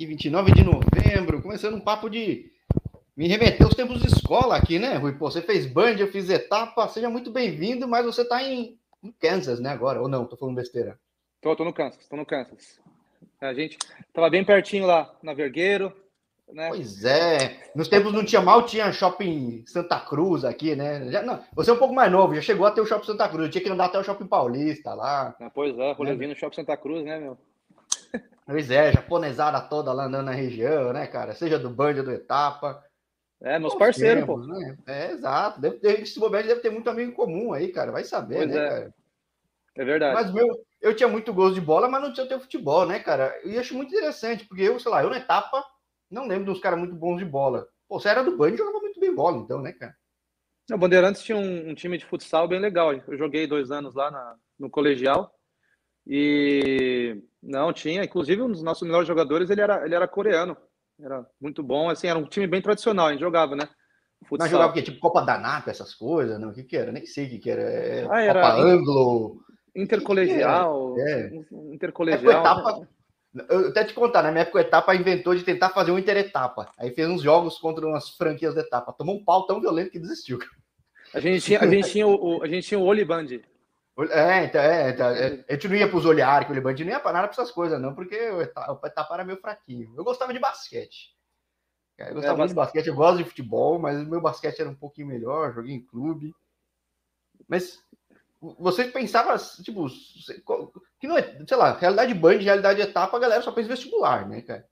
aqui 29 de novembro, começando um papo de me remeter aos tempos de escola aqui, né, Rui? Pô, você fez band, eu fiz etapa, seja muito bem-vindo, mas você tá em, em, Kansas, né, agora, ou não? Tô falando besteira. Tô, tô no Kansas, tô no Kansas. A gente tava bem pertinho lá, na Vergueiro, né? Pois é, nos tempos não tinha mal, tinha shopping Santa Cruz aqui, né? Já, não, você é um pouco mais novo, já chegou até o shopping Santa Cruz, tinha que andar até o shopping Paulista lá. Ah, pois é, rolezinho né? no shopping Santa Cruz, né, meu? Pois é, japonesada toda lá andando na região, né, cara? Seja do Band ou do Etapa. É, meus parceiros, pô. Né? É, exato. Deve ter, esse bobeiro deve ter muito amigo em comum aí, cara. Vai saber, pois né, é. cara? É verdade. Mas meu, eu tinha muito gosto de bola, mas não tinha o teu futebol, né, cara? E acho muito interessante, porque eu, sei lá, eu na etapa não lembro de uns caras muito bons de bola. Pô, você era do Band e jogava muito bem bola, então, né, cara? O Bandeirantes tinha um, um, time de futsal bem legal. Eu joguei dois anos lá na, no colegial. E não tinha, inclusive um dos nossos melhores jogadores, ele era, ele era coreano. Era muito bom, assim, era um time bem tradicional, a gente jogava, né? Futsal. Mas jogava o quê? Tipo Copa da essas coisas, não? O que que era? Nem sei o que que era. É, ah, era Copa Anglo. Intercolegial. Que que é. Intercolegial. É, etapa, eu até te contar, na minha época, a etapa inventou de tentar fazer uma interetapa. Aí fez uns jogos contra umas franquias da etapa. Tomou um pau tão violento que desistiu. A gente tinha, a gente tinha o, a gente tinha o Oliband. É, então, é, então, é, a gente não ia para os olhares, que o Oliband não ia para nada para essas coisas, não, porque o etapa, era meio fraquinho. Eu gostava de basquete. Eu gostava é, muito de basquete, eu gosto de futebol, mas o meu basquete era um pouquinho melhor, joguei em clube. Mas você pensava, tipo, que não é, sei lá, realidade band, realidade etapa, a galera só pensa vestibular, né, cara?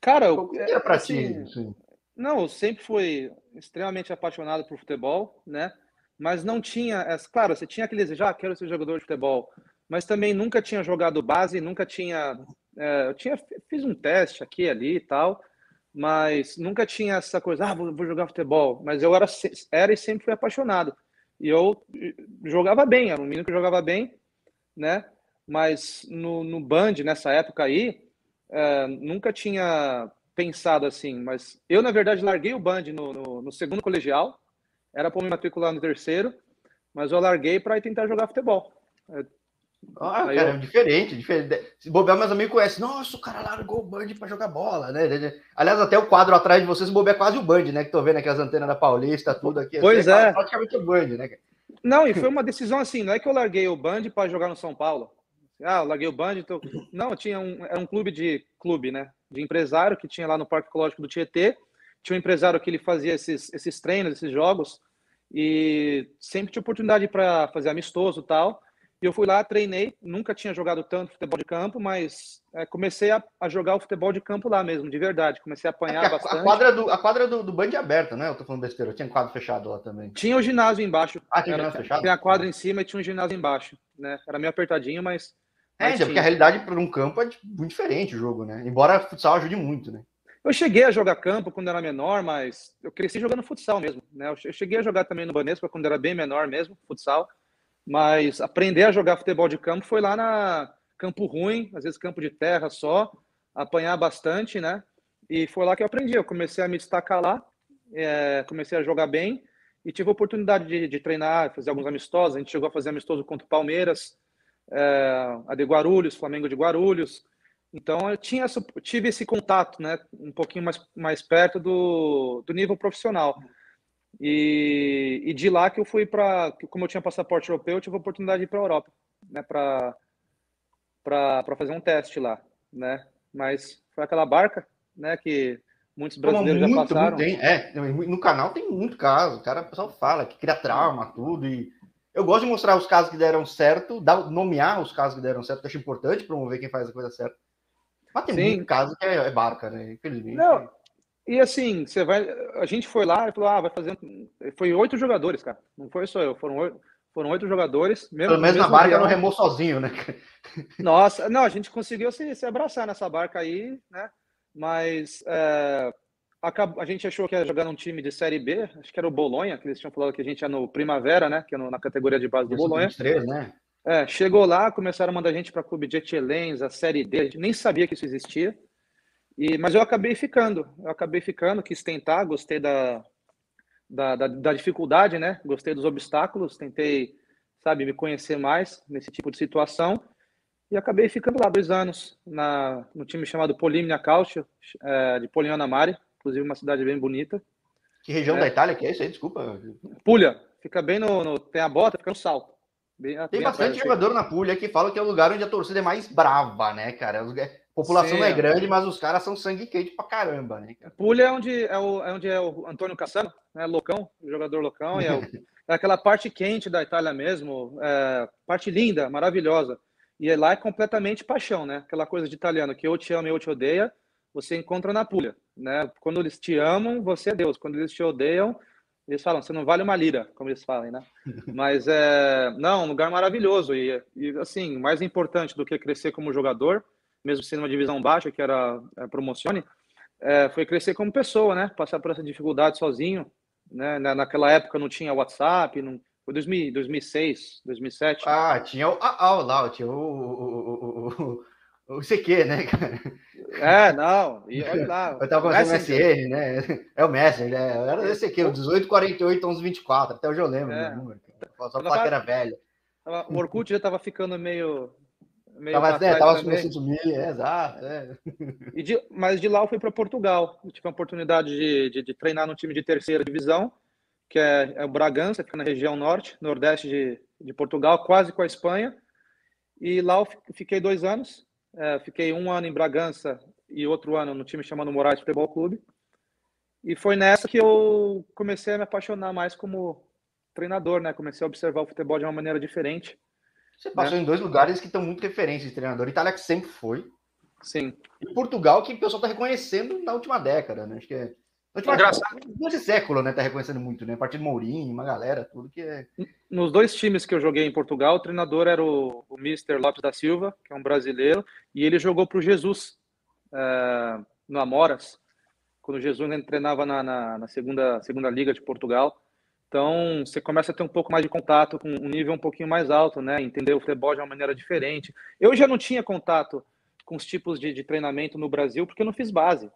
Cara, o que era pra assim, ti? Assim? Não, eu sempre fui extremamente apaixonado por futebol, né? Mas não tinha, claro, você tinha aquele desejo, ah, quero ser jogador de futebol, mas também nunca tinha jogado base, nunca tinha, é, eu tinha, fiz um teste aqui ali e tal, mas nunca tinha essa coisa, ah, vou, vou jogar futebol, mas eu era, era e sempre fui apaixonado. E eu jogava bem, era um menino que jogava bem, né? Mas no, no Band, nessa época aí, é, nunca tinha pensado assim. Mas eu, na verdade, larguei o Band no, no, no segundo colegial, era para me matricular no terceiro, mas eu larguei para tentar jogar futebol. É, ah, Aí cara, eu... diferente, diferente. Se bobear, meus amigos conhecem. Nossa, o cara largou o Band para jogar bola, né? Aliás, até o quadro atrás de vocês, bobear é quase o Band, né? Que tô vendo aqui as antenas da Paulista, tudo aqui. Pois é. é. Praticamente o Band, né? Não, e foi uma decisão assim, não é que eu larguei o Band para jogar no São Paulo. Ah, eu larguei o Band, então... Não, tinha um, era um clube de clube, né? De empresário que tinha lá no Parque Ecológico do Tietê. Tinha um empresário que ele fazia esses, esses treinos, esses jogos, e sempre tinha oportunidade para fazer amistoso e tal. E eu fui lá, treinei, nunca tinha jogado tanto futebol de campo, mas é, comecei a, a, jogar o futebol de campo lá mesmo, de verdade. Comecei a apanhar é a, bastante. A quadra do, a quadra do, do Band é aberta, né? Eu tô falando besteira, tinha quadro fechado lá também. Tinha o ginásio embaixo. Ah, tinha ginásio fechado? Tinha a quadra em cima e tinha um ginásio embaixo, né? Era meio apertadinho, mas... É, mas porque a realidade para um campo é muito diferente o jogo, né? Embora o futsal ajude muito, né? Eu cheguei a jogar campo quando era menor, mas eu cresci jogando futsal mesmo, né? Eu cheguei a jogar também no Banespa quando era bem menor mesmo, futsal. Mas aprender a jogar futebol de campo foi lá na campo ruim, às vezes campo de terra só, apanhar bastante, né? E foi lá que eu aprendi. Eu comecei a me destacar lá, é, comecei a jogar bem e tive a oportunidade de, de, treinar, fazer alguns amistosos. A gente chegou a fazer amistoso contra o Palmeiras, é, a de Guarulhos, Flamengo de Guarulhos. Então eu tinha tive esse contato, né? Um pouquinho mais, mais perto do, do nível profissional. E, e de lá que eu fui para, como eu tinha passaporte europeu, eu tive a oportunidade de ir para a Europa, né, para fazer um teste lá, né? Mas foi aquela barca, né, que muitos brasileiros muito, já passaram. Muito, é, no canal tem muito caso, o cara, o pessoal fala que cria trauma, tudo, e eu gosto de mostrar os casos que deram certo, nomear os casos que deram certo, que eu acho importante promover quem faz a coisa certa. Mas tem Sim. muito caso que é, é barca, né? Infelizmente. Não, e assim, você vai. A gente foi lá e falou: ah, vai fazer. Foi oito jogadores, cara. Não foi só eu, foram oito, foram oito jogadores. Mesmo, Pelo menos na barca não remou sozinho, né? Nossa, não, a gente conseguiu se, se abraçar nessa barca aí, né? Mas é, a, a gente achou que ia jogar num time de Série B, acho que era o Bolonha, que eles tinham falado que a gente ia no Primavera, né? Que é no, na categoria de base do Bolonha. 23, né? É, chegou lá, começaram a mandar a gente para clube de Etielens, a Série D, a gente nem sabia que isso existia. E, mas eu acabei ficando, eu acabei ficando, quis tentar, gostei da, da, da, da, dificuldade, né? Gostei dos obstáculos, tentei, sabe, me conhecer mais nesse tipo de situação. E acabei ficando lá dois anos na, no time chamado Polimnia Calcio, é, de Poliana Mare, inclusive uma cidade bem bonita. Que região é. da Itália que é isso aí? Desculpa. Puglia, fica bem no, no tem a bota, fica no salto. Bem, tem bem bastante jogador na Puglia que fala que é o lugar onde a torcida é mais brava, né, cara? A população Sim, não é grande, mas os caras são sangue quente pra caramba, né? Cara? Puglia é onde é, o, é onde é o Antônio Cassano, né? Loucão, o jogador loucão, e é, o, é aquela parte quente da Itália mesmo, é, parte linda, maravilhosa. E lá é completamente paixão, né? Aquela coisa de italiano que eu te amo e eu te odeia, você encontra na Puglia, né? Quando eles te amam, você é Deus. Quando eles te odeiam, eles falam, você não vale uma lira, como eles falam, né? Mas é, não, um lugar maravilhoso e, e assim, mais importante do que crescer como jogador, mesmo sendo uma divisão baixa, que era a promocione, é, foi crescer como pessoa, né? Passar por essa dificuldade sozinho, né? Naquela época não tinha WhatsApp, não, foi 2000, 2006, 2007. Ah, tinha o ah, lá, tinha o, o, o, o CQ, né, cara? É, não, e olha lá. Eu tava conversando MSN, né? É o Messenger, né? Era o CQ, o 18, 48, 11, 24, até hoje eu lembro é. número. Só falar que era velho. O Orkut já tava ficando meio. meio tava, né, tava começando a sumir, é, exato. É. E de, mas de lá eu fui para Portugal. Eu tive a oportunidade de, de, de treinar no time de terceira divisão que é, é o Bragança, fica na região norte, nordeste de, de Portugal, quase com a Espanha. E lá eu fiquei dois anos. É, fiquei um ano em Bragança e outro ano no time chamado Moraes Futebol Clube. E foi nessa que eu comecei a me apaixonar mais como treinador, né? Comecei a observar o futebol de uma maneira diferente. Você passou né? em dois lugares que estão muito referências de treinador. Itália que sempre foi. Sim. E Portugal que o pessoal está reconhecendo na última década, né? Acho que é Engraçado. Nesse século, né? Tá reconhecendo muito, né? A partir do Mourinho, uma galera, tudo que é. Nos dois times que eu joguei em Portugal, o treinador era o, o Mr. Lopes da Silva, que é um brasileiro, e ele jogou para o Jesus é, no Amoras, quando o Jesus treinava na, na, na, segunda, segunda Liga de Portugal. Então, você começa a ter um pouco mais de contato com um nível um pouquinho mais alto, né? Entender o futebol de uma maneira diferente. Eu já não tinha contato com os tipos de, de treinamento no Brasil, porque eu não fiz base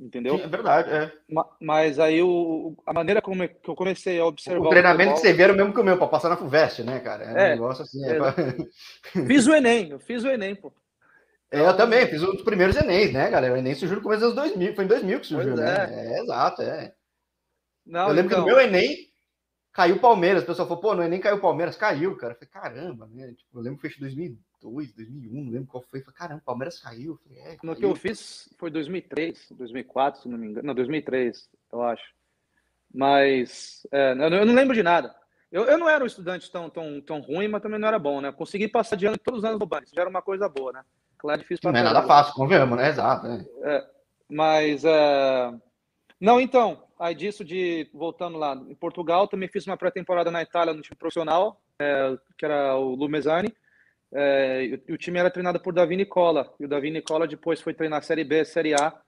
entendeu? Sim, é verdade, é. Mas aí o, a maneira como eu comecei a observar. O treinamento o que você vê era o mesmo que o meu, para passar na FUVEST, né, cara? É, é um negócio assim. É, é pra... Fiz o Enem, eu fiz o Enem, pô. É, eu também, fiz um dos primeiros Enems, né, galera? O Enem surgiu no começo dos anos 2000, foi em 2000 que surgiu, né? É. é. exato, é. Não, eu lembro então... que no meu Enem caiu o Palmeiras, o pessoal falou, pô, no Enem caiu o Palmeiras, caiu, cara. Eu falei, caramba, né? Tipo, eu lembro que fez 2000, 2002, 2001, não lembro qual foi. Falei, caramba, o Palmeiras caiu. Falei, é, No que eu fiz foi 2003, 2004, se não me engano. Não, 2003, eu acho. Mas é, eu não lembro de nada. Eu, eu não era um estudante tão, tão, tão ruim, mas também não era bom, né? Consegui passar de ano todos os anos no banco. Isso já era uma coisa boa, né? Claro, é difícil Não é nada fácil, convenhamos, né? Exato. É. É, mas. É... Não, então, aí disso de. Voltando lá, em Portugal, também fiz uma pré-temporada na Itália no time profissional, é, que era o Lumezani. É, o time era treinado por Davi Nicola, e o Davi Nicola depois foi treinar Série B, Série A,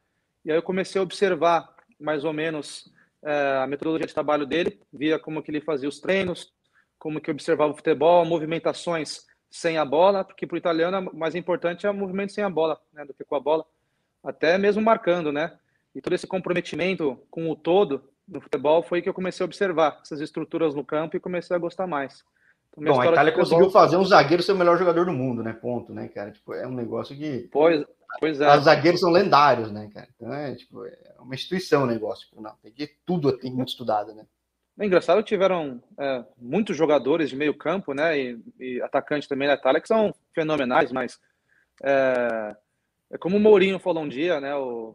e aí eu comecei a observar mais ou menos é, a metodologia de trabalho dele, via como que ele fazia os treinos, como que observava o futebol, movimentações sem a bola, porque para o italiano o mais importante é o movimento sem a bola, né, do que com a bola, até mesmo marcando, né? E todo esse comprometimento com o todo no futebol foi que eu comecei a observar essas estruturas no campo e comecei a gostar mais. Bom, a Itália conseguiu fazer um zagueiro ser o melhor jogador do mundo, né? Ponto, né, cara? Tipo, é um negócio que. Pois, pois é. Os zagueiros são lendários, né, cara? Então é, tipo, é uma instituição o negócio. Tipo, não, tem que tudo tem muito estudado, né? É engraçado, tiveram é, muitos jogadores de meio campo, né, e, e atacantes também da Itália que são fenomenais, mas é, é, como o Mourinho falou um dia, né, o,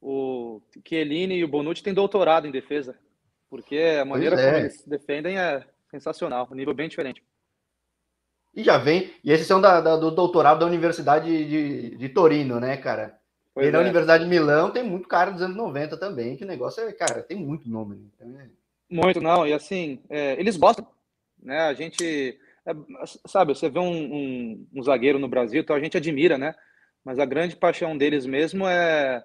o Chiellini e o Bonucci têm doutorado em defesa, porque a maneira é. como eles defendem é sensacional, um nível bem diferente. E já vem, e esses são da, da, do doutorado da Universidade de, de Torino, né, cara? Pois e na é. Universidade de Milão tem muito cara dos anos 90 também, que o negócio é, cara, tem muito nome. Né? Então é... Muito, não, e assim, é, eles gostam, né? A gente, é, sabe, você vê um, um, um, zagueiro no Brasil, então a gente admira, né? Mas a grande paixão deles mesmo é,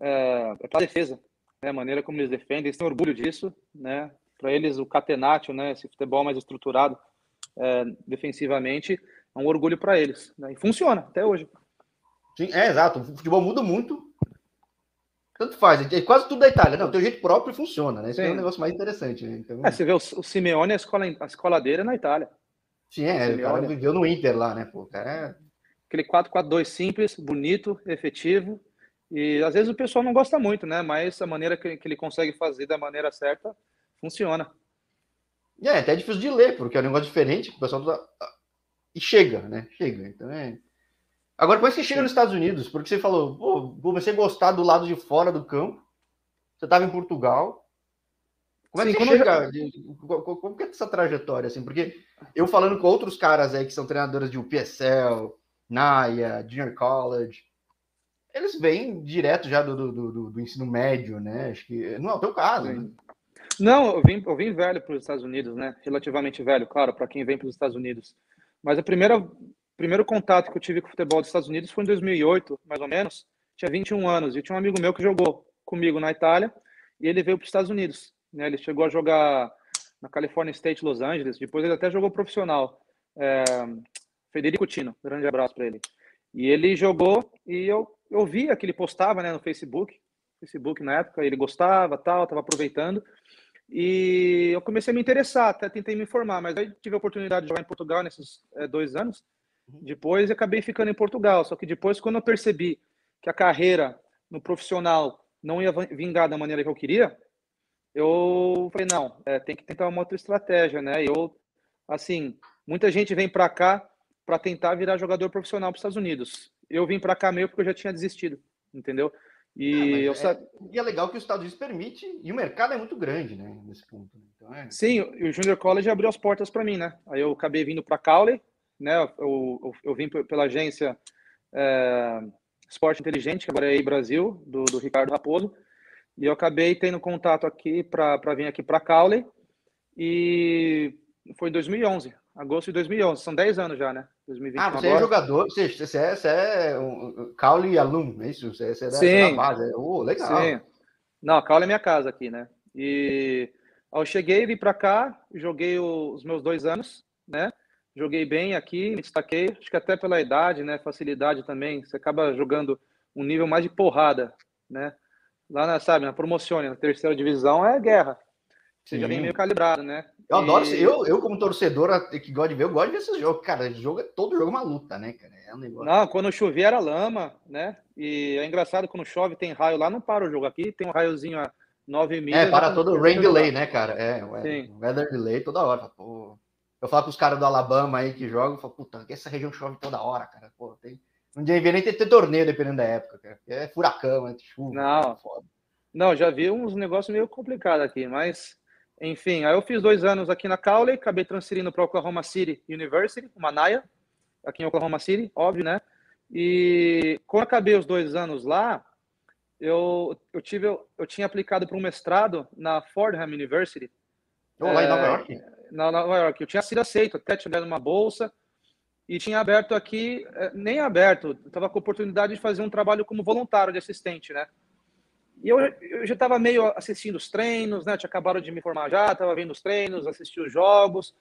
é, é a defesa, né? A maneira como eles defendem, eles têm orgulho disso, né? Para eles o catenaccio, né, esse futebol mais estruturado é, defensivamente, é um orgulho para eles. Né? E funciona até hoje. Sim, é exato. O futebol muda muito. Tanto faz, é quase tudo da Itália. Não, tem um jeito próprio e funciona, né? Isso é um negócio mais interessante. Né? Então... É, você vê o, o Simeone, a escola, a escola dele é na Itália. Sim, é, o, cara viveu no Inter lá, né? Pô, cara é aquele 4-4-2 simples, bonito, efetivo. E às vezes o pessoal não gosta muito, né? Mas a maneira que, que ele consegue fazer da maneira certa funciona. É, é até difícil de ler, porque é um negócio diferente, o pessoal tá... e chega, né? Chega. Então é. Agora, depois que chega nos Estados Unidos, porque você falou, pô, comecei a gostar do lado de fora do campo, você estava em Portugal. Como é Sim, que você chega? Eu... Como que é essa trajetória, assim? Porque eu falando com outros caras aí que são treinadores de UPSL, Naya, Junior College, eles vêm direto já do, do, do, do, ensino médio, né? Acho que não é o teu caso, né? Não, eu vim, eu vim velho para os Estados Unidos, né? Relativamente velho, claro, para quem vem para os Estados Unidos. Mas primeira primeiro contato que eu tive com o futebol dos Estados Unidos foi em 2008, mais ou menos. Tinha 21 anos e tinha um amigo meu que jogou comigo na Itália e ele veio para os Estados Unidos. Né? Ele chegou a jogar na California State, Los Angeles. Depois ele até jogou profissional. É, Federico Tino, grande abraço para ele. E ele jogou e eu, eu via que ele postava né, no Facebook, Facebook na época, ele gostava, tal, estava aproveitando. E eu comecei a me interessar, até tentei me informar, mas aí tive a oportunidade de jogar em Portugal nesses é, dois anos. Uhum. Depois acabei ficando em Portugal, só que depois, quando eu percebi que a carreira no profissional não ia vingar da maneira que eu queria, eu falei, não, é, tem que tentar uma outra estratégia, né? Eu, assim, muita gente vem para cá para tentar virar jogador profissional para os Estados Unidos. Eu vim para cá meio porque eu já tinha desistido, entendeu? E, eu é, e é legal que os Estados Unidos permite, e o mercado é muito grande, né, nesse ponto. Então, é... Sim, o Junior College abriu as portas para mim, né? Aí eu acabei vindo para Cowley, né? Eu, eu, eu, vim pela agência é, Esporte Inteligente, que agora é aí Brasil, do, do Ricardo Raposo, e eu acabei tendo contato aqui para vir aqui para Cowley, e foi em 2011, agosto de 2011, são 10 anos já, né? 2021 ah, você é agora. é jogador, você, você é, você é um Caule aluno, é isso? Você, você é da, Sim. da base. Oh, legal. Sim. Não, Caule é minha casa aqui, né? E eu cheguei, vim para cá, joguei os meus dois anos, né? Joguei bem aqui, me destaquei, acho que até pela idade, né? Facilidade também, você acaba jogando um nível mais de porrada, né? Lá, na, sabe, na promoção, na terceira divisão é guerra. Você Sim. já vem meio calibrado, né? Eu adoro, e... eu, eu como torcedor que gosta de ver, eu gosto de ver esses jogos. Cara, jogo, todo jogo é uma luta, né, cara? É um negócio... Não, quando chovia era lama, né? E é engraçado, quando chove tem raio lá, não para o jogo. Aqui tem um raiozinho a 9 mil. É, para todo o rain delay, né, cara? É, o weather delay toda hora. Pô. Eu falo com os caras do Alabama aí que jogam, eu falo, puta, essa região chove toda hora, cara. Pô, tem... Não devia nem ter, ter torneio, dependendo da época, cara. É furacão, é chuva. Não, é foda. Não, já vi uns negócios meio complicados aqui, mas enfim, aí eu fiz dois anos aqui na Cowley, acabei transferindo para Oklahoma City University, uma NAIA, aqui em Oklahoma City, óbvio, né? E quando acabei os dois anos lá, eu, eu, tive, eu, eu tinha aplicado para um mestrado na Fordham University. Oh, lá em Nova é, York? Na Nova York. Eu tinha sido aceito, até tinha dado uma bolsa e tinha aberto aqui, é, nem aberto, estava com a oportunidade de fazer um trabalho como voluntário de assistente, né? E eu, eu já estava meio assistindo os treinos, né? Tinha acabado de me formar já, estava vendo os treinos, assisti os jogos.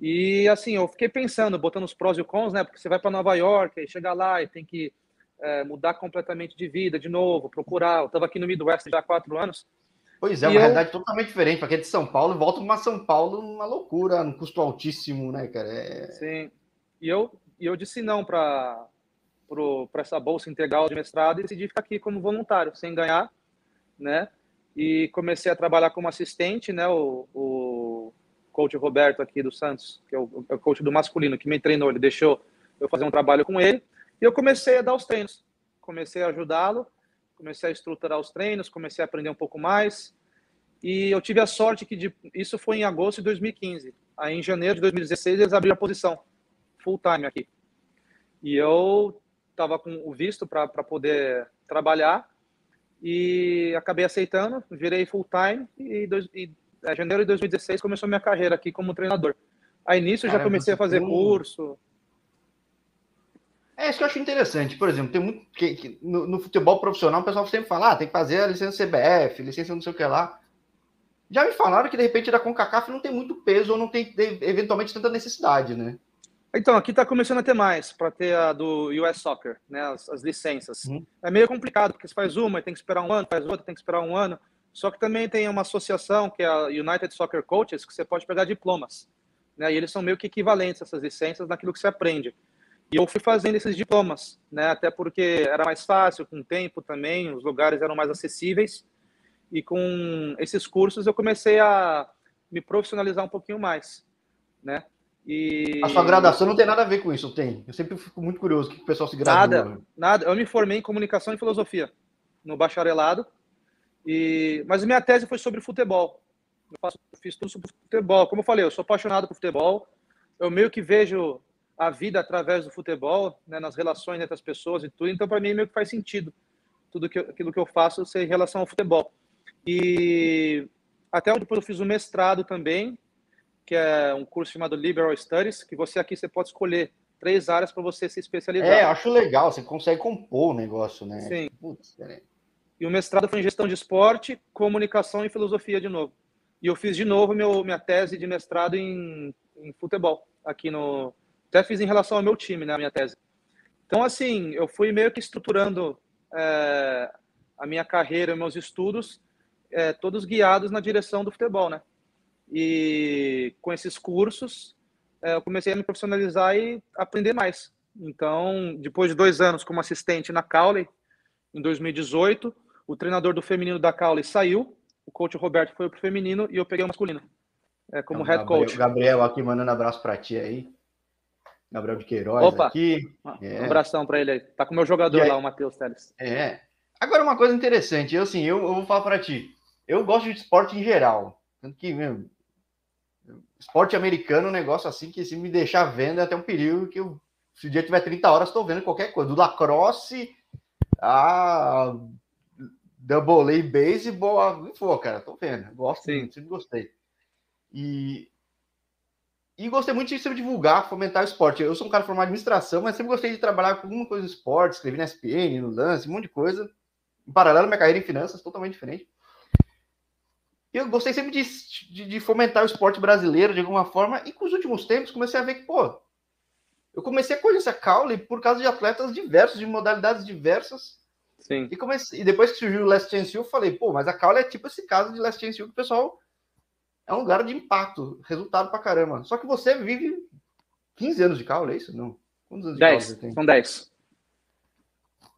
E assim, eu fiquei pensando, botando os prós e os cons, né? Porque você vai para Nova York, e chega lá e tem que é, mudar completamente de vida de novo, procurar. Eu estava aqui no Midwest já há quatro anos. Pois é, uma eu... realidade totalmente diferente. Para quem é de São Paulo, volta para São Paulo uma loucura, um custo altíssimo, né, cara? É... Sim. E eu, e eu disse não para essa bolsa integral de mestrado e decidi ficar aqui como voluntário, sem ganhar né? E comecei a trabalhar como assistente, né? O, o coach Roberto aqui do Santos, que é o, é o coach do masculino, que me treinou, ele deixou eu fazer um trabalho com ele. E eu comecei a dar os treinos, comecei a ajudá-lo, comecei a estruturar os treinos, comecei a aprender um pouco mais. E eu tive a sorte que de, isso foi em agosto de 2015. Aí em janeiro de 2016 eles abriram a posição full time aqui. E eu estava com o visto para poder trabalhar e acabei aceitando, virei full time e, dois, e é, janeiro de 2016 começou minha carreira aqui como treinador. Aí nisso já comecei a fazer curso. É isso que eu acho interessante. Por exemplo, tem muito que, que no, no, futebol profissional o pessoal sempre fala, ah, tem que fazer a licença CBF, licença não sei o que lá. Já me falaram que de repente da CONCACAF não tem muito peso ou não tem eventualmente tanta necessidade, né? Então, aqui está começando a ter mais, para ter a do US Soccer, né, as, as licenças. Uhum. É meio complicado, porque você faz uma tem que esperar um ano, faz outra, tem que esperar um ano. Só que também tem uma associação, que é a United Soccer Coaches, que você pode pegar diplomas. Né, e eles são meio que equivalentes, essas licenças, naquilo que você aprende. E eu fui fazendo esses diplomas, né? Até porque era mais fácil, com tempo também, os lugares eram mais acessíveis. E com esses cursos eu comecei a me profissionalizar um pouquinho mais, né? E... A sua graduação não tem nada a ver com isso, tem? Eu sempre fico muito curioso que o pessoal se gradua. Nada, nada. Eu me formei em comunicação e filosofia no bacharelado, e mas minha tese foi sobre futebol. Eu faço, fiz tudo sobre futebol. Como eu falei, eu sou apaixonado por futebol. Eu meio que vejo a vida através do futebol, né, nas relações entre as pessoas e tudo. Então, para mim, meio que faz sentido tudo que, aquilo que eu faço ser em relação ao futebol. E até depois eu fiz o um mestrado também, que é um curso chamado Liberal Studies, que você aqui você pode escolher três áreas para você se especializar. É, acho legal, você consegue compor o negócio, né? Sim. Putz, e o mestrado foi em gestão de esporte, comunicação e filosofia de novo. E eu fiz de novo meu, minha tese de mestrado em, em futebol, aqui no. Até fiz em relação ao meu time, né, a minha tese. Então, assim, eu fui meio que estruturando é, a minha carreira, meus estudos, é, todos guiados na direção do futebol, né? E com esses cursos, é, eu comecei a me profissionalizar e aprender mais. Então, depois de dois anos como assistente na Cowley, em 2018, o treinador do feminino da Cowley saiu, o coach Roberto foi para o feminino e eu peguei o masculino, é, como então, head Gabriel, coach. Gabriel aqui mandando abraço para ti aí. Gabriel de Queiroz Opa, aqui. É. Um abração para ele aí. Tá com o meu jogador aí, lá, o Matheus Teles. É. Agora, uma coisa interessante, eu, assim, eu, eu vou falar para ti. Eu gosto de esporte em geral. Tanto que, meu, esporte americano é um negócio assim que se me deixar vendo é até um período que eu, se o dia tiver 30 horas, estou vendo qualquer coisa. Do lacrosse a double A baseball, a... for, cara, tô vendo. Gosto, Sim. sempre gostei. E e gostei muito de sempre divulgar, fomentar o esporte. Eu sou um cara formado em administração, mas sempre gostei de trabalhar com alguma coisa de esporte, escrevi na SPN, no lance, um monte de coisa. Em paralelo, minha carreira em finanças, totalmente diferente eu gostei sempre de, de, de, fomentar o esporte brasileiro de alguma forma, e com os últimos tempos comecei a ver que, pô, eu comecei a conhecer a Caule por causa de atletas diversos, de modalidades diversas. Sim. E, comecei, e depois que surgiu o Last Chance U, eu falei, pô, mas a Caule é tipo esse caso de Last Chance U que o pessoal é um lugar de impacto, resultado pra caramba. Só que você vive 15 anos de Caule, é isso? Não. Quantos anos de 10, você tem? São 10.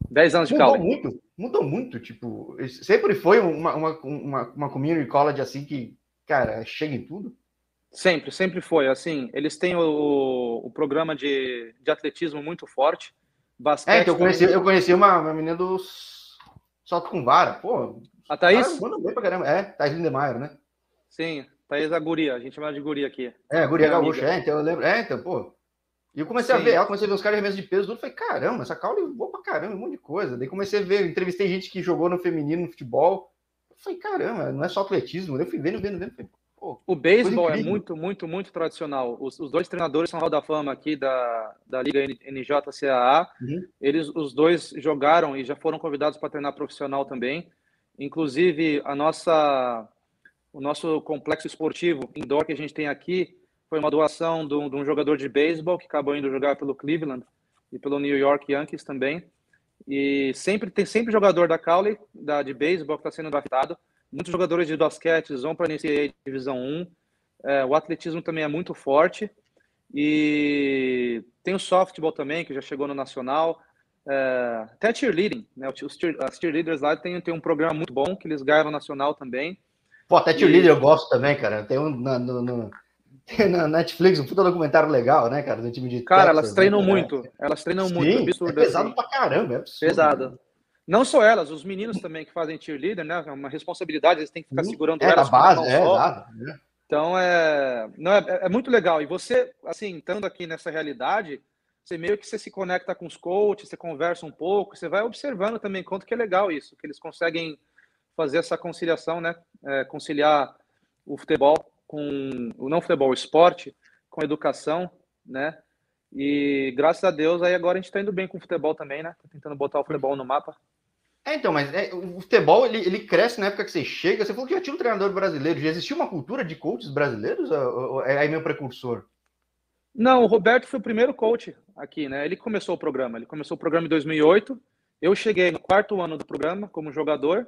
10 anos de Mudou muito, mudou muito, tipo, sempre foi uma, uma, uma, uma community college assim que, cara, chega em tudo? Sempre, sempre foi, assim, eles têm o, o programa de, de atletismo muito forte, basquete... É, então eu conheci, eu conheci uma, uma menina dos salto com vara, pô... A Thaís? Manda bem pra caramba, é, Thaís Lindemeyer, né? Sim, Thaís a guria, a gente chama de guria aqui. É, guria gaúcha, é, então eu lembro, é, então, pô... E eu comecei Sim. a ver ela, comecei a ver os caras de arremesso de peso, tudo, falei, caramba, essa Caule é boa pra caramba, um monte de coisa. Daí comecei a ver, entrevistei gente que jogou no feminino, no futebol. Eu falei, caramba, não é só atletismo. Eu fui vendo, vendo, vendo. Falei, Pô, o beisebol é muito, muito, muito tradicional. Os, os, dois treinadores são Hall da Fama aqui da, da Liga NJCAA. Uhum. Eles, os dois jogaram e já foram convidados para treinar profissional também. Inclusive, a nossa, o nosso complexo esportivo indoor que a gente tem aqui foi uma doação de um, de um jogador de beisebol que acabou indo jogar pelo Cleveland e pelo New York Yankees também. E sempre tem sempre jogador da Cowley, da, de beisebol, que está sendo draftado. Muitos jogadores de basquete vão para a NCAA Divisão 1. É, o atletismo também é muito forte. E tem o softball também, que já chegou no Nacional. É, até cheerleading, né? Os cheer, as cheerleaders lá tem, tem um programa muito bom, que eles ganham Nacional também. Pô, até cheerleader e... eu gosto também, cara. Tem um no, no, na Netflix um puta documentário legal, né, cara? Do time de Cara, Texas, elas treinam né? muito. Elas treinam Sim, muito. Absurdo, é pesado assim. pra caramba, é absurdo. Pesado. Não só elas, os meninos também que fazem cheerleader, né? É uma responsabilidade, eles têm que ficar segurando é, elas. É, base, é, exato. Né? Então, é, não, é, é muito legal. E você, assim, estando aqui nessa realidade, você meio que você se conecta com os coaches, você conversa um pouco, você vai observando também quanto que é legal isso, que eles conseguem fazer essa conciliação, né? É, conciliar o futebol com o não futebol, o esporte, com a educação, né? E graças a Deus, aí agora a gente está indo bem com o futebol também, né? Tá tentando botar o futebol no mapa. É, então, mas é, o futebol ele, ele cresce na época que você chega. Você falou que já tinha um treinador brasileiro, já existia uma cultura de coaches brasileiros? É aí meu precursor? Não, o Roberto foi o primeiro coach aqui, né? Ele começou o programa. Ele começou o programa em 2008. Eu cheguei no quarto ano do programa como jogador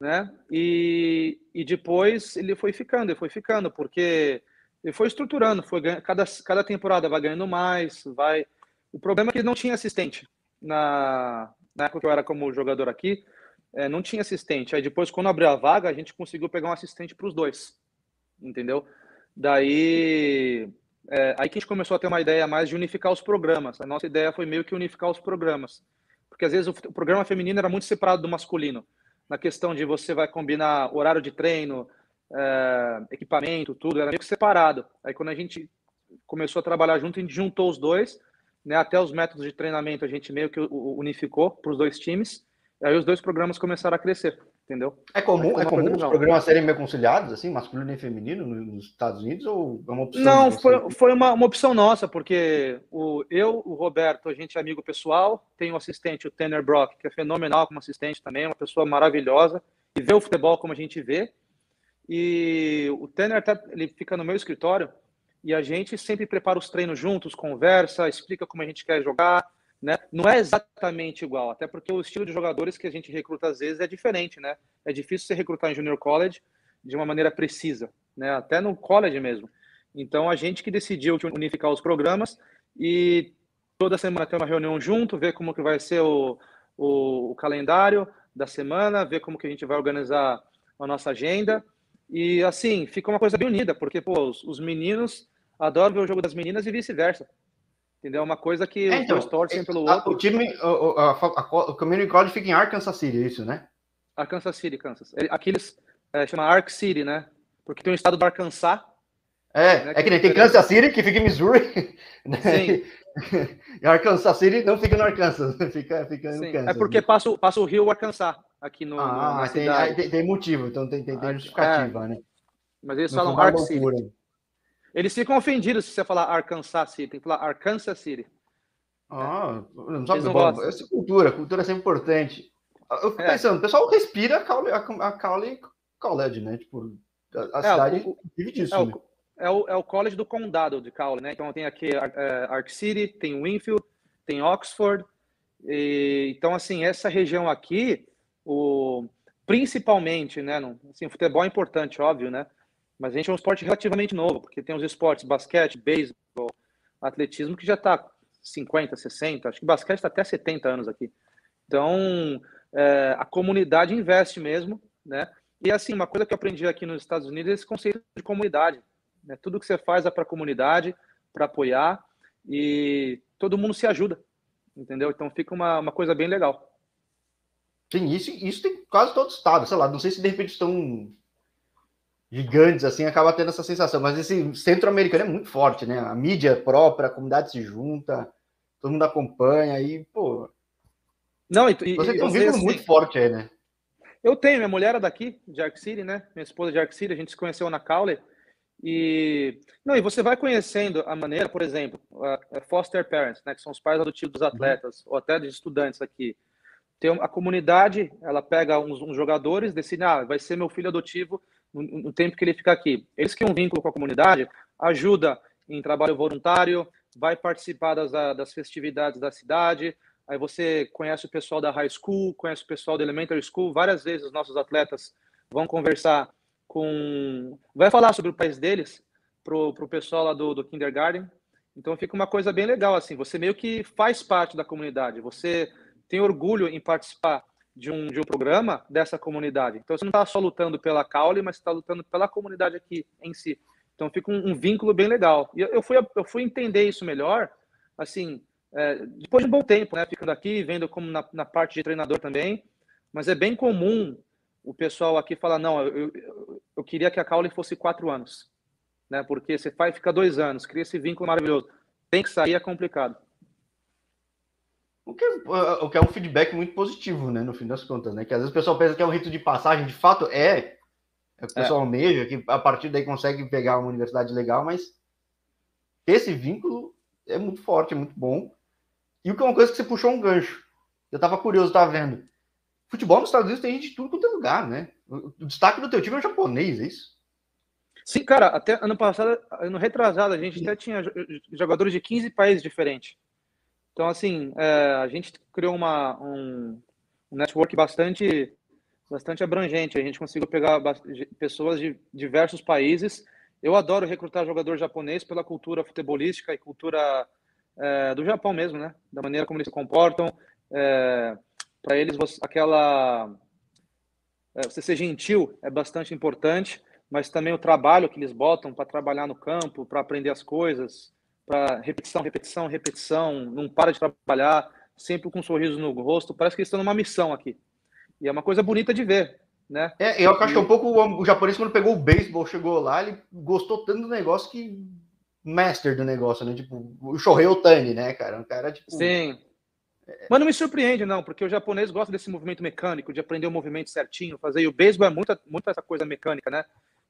né? E, e depois ele foi ficando, ele foi ficando, porque ele foi estruturando, foi cada, cada temporada vai ganhando mais, vai O problema é que não tinha assistente. Na, na época que eu era como jogador aqui, é, não tinha assistente. Aí depois, quando abriu a vaga, a gente conseguiu pegar um assistente para os dois. Entendeu? Daí, é, aí que a gente começou a ter uma ideia mais de unificar os programas. A nossa ideia foi meio que unificar os programas. Porque às vezes o, o programa feminino era muito separado do masculino. Na questão de você vai combinar horário de treino, é, equipamento, tudo, era meio que separado. Aí quando a gente começou a trabalhar junto, a gente juntou os dois, né, até os métodos de treinamento a gente meio que unificou para os dois times. Aí os dois programas começaram a crescer, entendeu? É comum, é comum os programas serem meio conciliados, assim, masculino e feminino nos Estados Unidos, ou é uma opção? Não, foi, foi uma, uma opção nossa, porque o, eu, o Roberto, a gente é amigo pessoal, tem um assistente, o Tanner Brock, que é fenomenal como assistente também, uma pessoa maravilhosa, e vê o futebol como a gente vê. E o Tanner até, ele fica no meu escritório, e a gente sempre prepara os treinos juntos, conversa, explica como a gente quer jogar, né? Não é exatamente igual, até porque o estilo de jogadores que a gente recruta às vezes é diferente, né? É difícil você recrutar em junior college de uma maneira precisa, né? Até no college mesmo. Então a gente que decidiu unificar os programas e toda semana tem uma reunião junto, ver como que vai ser o, o, o calendário da semana, ver como que a gente vai organizar a nossa agenda e assim fica uma coisa bem unida, porque pô, os, os meninos adoram ver o jogo das meninas e vice-versa. Entendeu? É uma coisa que é, então, os dois torcem é, pelo outro. O time, o, a, a, o Community College fica em Arkansas City, é isso, né? Arkansas City, Kansas. Aqui eles é, chama Ark City, né? Porque tem o estado do Arkansas. É, né, é que, nem tem Kansas City, que fica em Missouri. Né? Sim. E Arkansas City não fica no Arkansas, fica, fica no Kansas. É porque né? passa, passa o rio Arkansas aqui no. Ah, tem, tem, tem, motivo, então tem, tem, tem justificativa, é. né? Mas eles falam Ark City. Eles ficam ofendidos se você falar Arkansas City, tem que falar Arkansas City. Ah, não sabe, bom, essa cultura, cultura é sempre importante. Eu fico é. pensando, o pessoal respira a Cowley, College, né? Tipo, a, a é, cidade o, vive disso, é, né? o, é, o, é o college do condado de Cowley, né? Então tem aqui é, Ark City, tem Winfield, tem Oxford. E, então, assim, essa região aqui, o, principalmente, né? No, assim, futebol é importante, óbvio, né? Mas a gente é um esporte relativamente novo, porque tem os esportes basquete, beisebol, atletismo, que já está 50, 60, acho que basquete está até 70 anos aqui. Então, é, a comunidade investe mesmo, né? E assim, uma coisa que eu aprendi aqui nos Estados Unidos é esse conceito de comunidade. Né? Tudo que você faz é para a comunidade, para apoiar, e todo mundo se ajuda, entendeu? Então fica uma, uma coisa bem legal. Sim, isso, isso tem quase todo estado, sei lá, não sei se de repente estão gigantes, assim, acaba tendo essa sensação. Mas esse centro-americano é muito forte, né? A mídia própria, a comunidade se junta, todo mundo acompanha e, pô. Não, e, você e, tem um vínculo assim, muito forte aí, né? Eu tenho, minha mulher é daqui, de Arc City, né? Minha esposa é de Arc City, a gente se conheceu na Cowley. E não, e você vai conhecendo a maneira, por exemplo, a foster parents, né, que são os pais adotivos dos uhum. atletas uhum. ou até de estudantes aqui. Tem a comunidade, ela pega uns, uns jogadores, decide, ah, vai ser meu filho adotivo no, tempo que ele fica aqui. Eles que um vínculo com a comunidade, ajuda em trabalho voluntário, vai participar das, das festividades da cidade, aí você conhece o pessoal da high school, conhece o pessoal da elementary school, várias vezes os nossos atletas vão conversar com... vai falar sobre o país deles pro, pro pessoal lá do, do kindergarten, então fica uma coisa bem legal, assim, você meio que faz parte da comunidade, você tem orgulho em participar de um, de um programa dessa comunidade. Então você não está só lutando pela Caule, mas está lutando pela comunidade aqui em si. Então fica um, um vínculo bem legal. E eu fui, eu fui entender isso melhor, assim, é, depois de um bom tempo, né? Ficando aqui, vendo como na, na, parte de treinador também. Mas é bem comum o pessoal aqui falar: não, eu, eu, eu queria que a Caule fosse quatro anos, né? Porque você faz, fica dois anos, cria esse vínculo maravilhoso. Tem que sair, é complicado. O que, é, o que é um feedback muito positivo, né? No fim das contas, né? Que às vezes o pessoal pensa que é um rito de passagem, de fato é. É o que o pessoal é. almeja, que a partir daí consegue pegar uma universidade legal, mas esse vínculo é muito forte, é muito bom. E o que é uma coisa que você puxou um gancho. Eu tava curioso, tava vendo. Futebol nos Estados Unidos tem gente de tudo quanto é lugar, né? O destaque do teu time é japonês, é isso? Sim, cara, até ano passado, ano retrasado, a gente até tinha jogadores de 15 países diferentes. Então, assim, é, a gente criou uma, um, um network bastante, bastante abrangente. A gente conseguiu pegar pessoas de diversos países. Eu adoro recrutar jogador japonês pela cultura futebolística e cultura é, do Japão mesmo, né? Da maneira como eles se comportam. É, Para eles, aquela. É, você ser gentil é bastante importante, mas também o trabalho que eles botam para trabalhar no campo, para aprender as coisas, para repetição, repetição, repetição, não para de trabalhar, sempre com um sorriso no rosto. Parece que eles estão numa missão aqui. E é uma coisa bonita de ver, né? É, eu acho que é um pouco o, o japonês, quando pegou o beisebol, chegou lá, ele gostou tanto do negócio que master do negócio, né? Tipo, o Shohei Otani, né, cara? Um cara, tipo... Sim. Mas não me surpreende, não, porque o japonês gosta desse movimento mecânico, de aprender o movimento certinho, fazer. E o beisebol é muito, muito essa coisa mecânica, né?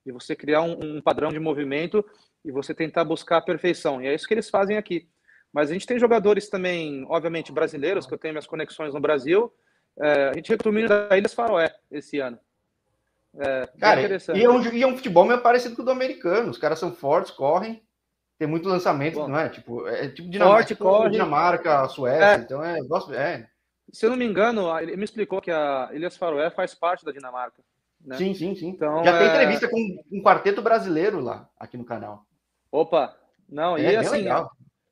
De você criar um, um, padrão de movimento e você tentar buscar a perfeição. E é isso que eles fazem aqui. Mas a gente tem jogadores também, obviamente, brasileiros, que eu tenho minhas conexões no Brasil. É, a gente recomenda da Ilhas Faroé esse ano. É, Cara, e é, um, e é um futebol meio parecido com o do americano. Os caras são fortes, correm, tem muito lançamento, Bom, não é? Tipo, é tipo Dinamarca, Forte, corre. Dinamarca, Suécia, é. então é, é. Se eu não me engano, ele me explicou que a Ilhas Faroé faz parte da Dinamarca. Né? Sim, sim, sim. Então, Já é... tem entrevista com um quarteto brasileiro lá, aqui no canal. Opa, não, é, e assim, legal.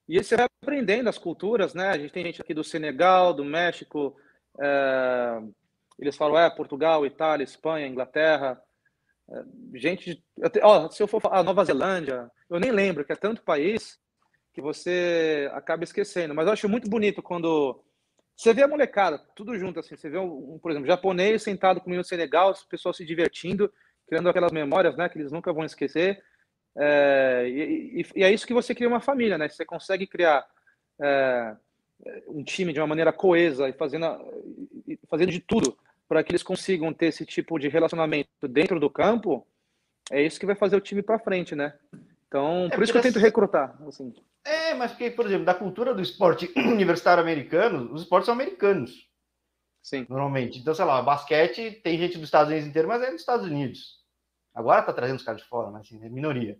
e você vai aprendendo as culturas, né? A gente tem gente aqui do Senegal, do México, é... Ilhas Faroé, Portugal, Itália, Espanha, Inglaterra, é, gente, ó, se eu for falar Nova Zelândia, eu nem lembro que é tanto país que você acaba esquecendo. Mas eu acho muito bonito quando você vê a molecada, tudo junto assim. Você vê, um, um por exemplo, japonês sentado comigo no Senegal, as pessoas se divertindo, criando aquelas memórias, né, que eles nunca vão esquecer. É, e, e, e, é isso que você cria uma família, né? Você consegue criar é, um time de uma maneira coesa e fazendo, fazendo de tudo para que eles consigam ter esse tipo de relacionamento dentro do campo, é isso que vai fazer o time para frente, né? Então, é, por isso que eu tento recrutar. Assim. É, mas porque, por exemplo, da cultura do esporte universitário americano, os esportes são americanos. Sim. Normalmente. Então, sei lá, basquete tem gente dos Estados Unidos inteiro, mas é dos Estados Unidos. Agora tá trazendo os caras de fora, mas assim, é minoria.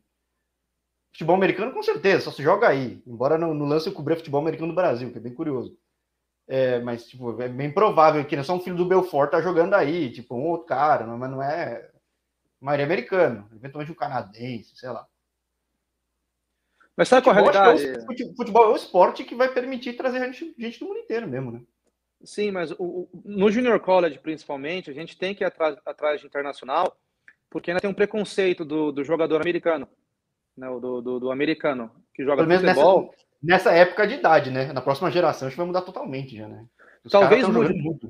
Futebol americano, com certeza, só se joga aí. Embora no, no lance eu cobrir futebol americano do Brasil, que é bem curioso. É, mas, tipo, é bem provável que não são filho do Belfort tá jogando aí, tipo, um outro cara, mas não é maioria americano, eventualmente um canadense, sei lá. Mas sabe qual a realidade? É o, futebol é o esporte que vai permitir trazer gente, gente do mundo inteiro mesmo, né? Sim, mas o, no Junior College, principalmente, a gente tem que ir atrás, atrás de internacional, porque ainda tem um preconceito do, do jogador americano, né? do, do, do americano, que joga futebol. Nessa nessa época de idade, né? Na próxima geração, acho que vai mudar totalmente já, né? Os Talvez mude. Muito.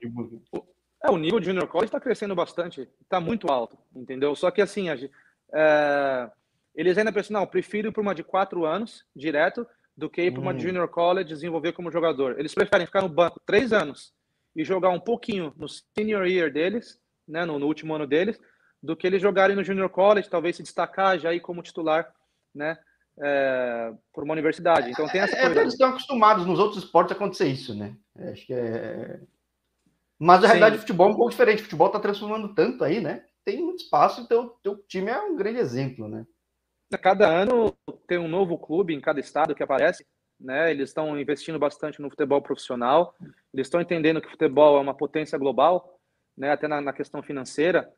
É, o nível de Junior College está crescendo bastante, está muito alto, entendeu? Só que assim, a, é, eles ainda pensam, não, prefiro ir para uma de quatro anos, direto, do que ir para uma hum. Junior College desenvolver como jogador. Eles preferem ficar no banco três anos e jogar um pouquinho no senior year deles, né, no, no último ano deles, do que eles jogarem no Junior College, talvez se destacar já ir como titular, né? é, por uma universidade. Então tem essa é, coisa. Eles estão acostumados nos outros esportes a acontecer isso, né? É, acho que é. Mas a realidade do futebol é um pouco diferente. O futebol está transformando tanto aí, né? Tem muito espaço, então o teu time é um grande exemplo, né? Cada ano tem um novo clube em cada estado que aparece, né? Eles estão investindo bastante no futebol profissional. Eles estão entendendo que o futebol é uma potência global, né? Até na, na questão financeira.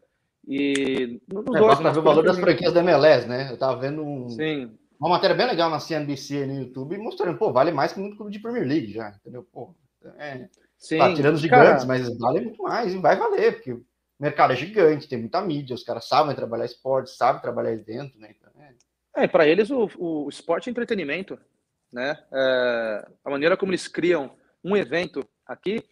E nos é, dois, ver o valor das franquias da MLS, né? Eu estava vendo um, Sim uma matéria bem legal na CNBC no YouTube, mostrando, pô, vale mais que muito clube de Premier League já, entendeu? Pô, é, Sim, tá tirando os gigantes, cara... mas vale muito mais e vai valer, porque o mercado é gigante, tem muita mídia, os caras sabem trabalhar esporte, sabem trabalhar dentro, né? É, para eles o, o esporte é entretenimento, né? É, a maneira como eles criam um evento aqui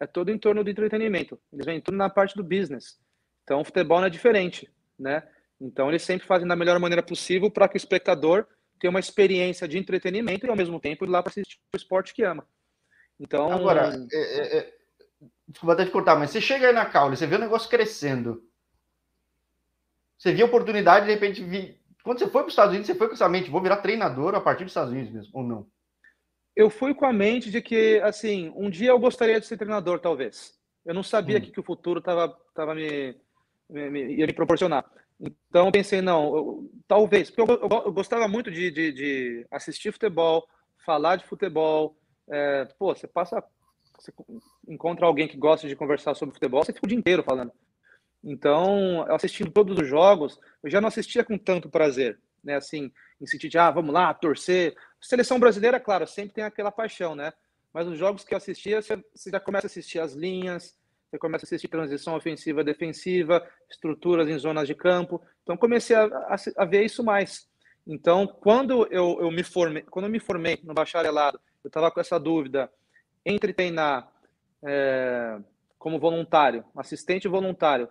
é todo em torno do entretenimento. Eles vêm tudo na parte do business. Então, o futebol não é diferente, né? Então, eles sempre fazem da melhor maneira possível para que o espectador tenha uma experiência de entretenimento e, ao mesmo tempo, ir lá para assistir o esporte que ama. Então. Agora, é, é, é... desculpa até te cortar, mas você chega aí na Caule, você vê o negócio crescendo. Você viu a oportunidade, de repente, vi... quando você foi para os Estados Unidos, você foi com essa mente, vou virar treinador a partir dos Estados Unidos mesmo, ou não? Eu fui com a mente de que, assim, um dia eu gostaria de ser treinador, talvez. Eu não sabia hum. que, que o futuro tava, tava me, me, me, ia me proporcionar. Então eu pensei, não, eu, talvez, porque eu, eu, eu gostava muito de, de, de, assistir futebol, falar de futebol. É, pô, você passa, você encontra alguém que gosta de conversar sobre futebol, você fica o dia inteiro falando. Então, assistindo todos os jogos, eu já não assistia com tanto prazer, né? Assim, em sentido de, ah, vamos lá, torcer, Seleção brasileira, claro, sempre tem aquela paixão, né? Mas os jogos que eu assistia, você, você já começa a assistir as linhas, você começa a assistir transição ofensiva defensiva, estruturas em zonas de campo. Então comecei a, a, a ver isso mais. Então, quando eu, eu, me formei, quando eu me formei no bacharelado, eu estava com essa dúvida entre treinar é, como voluntário, assistente voluntário,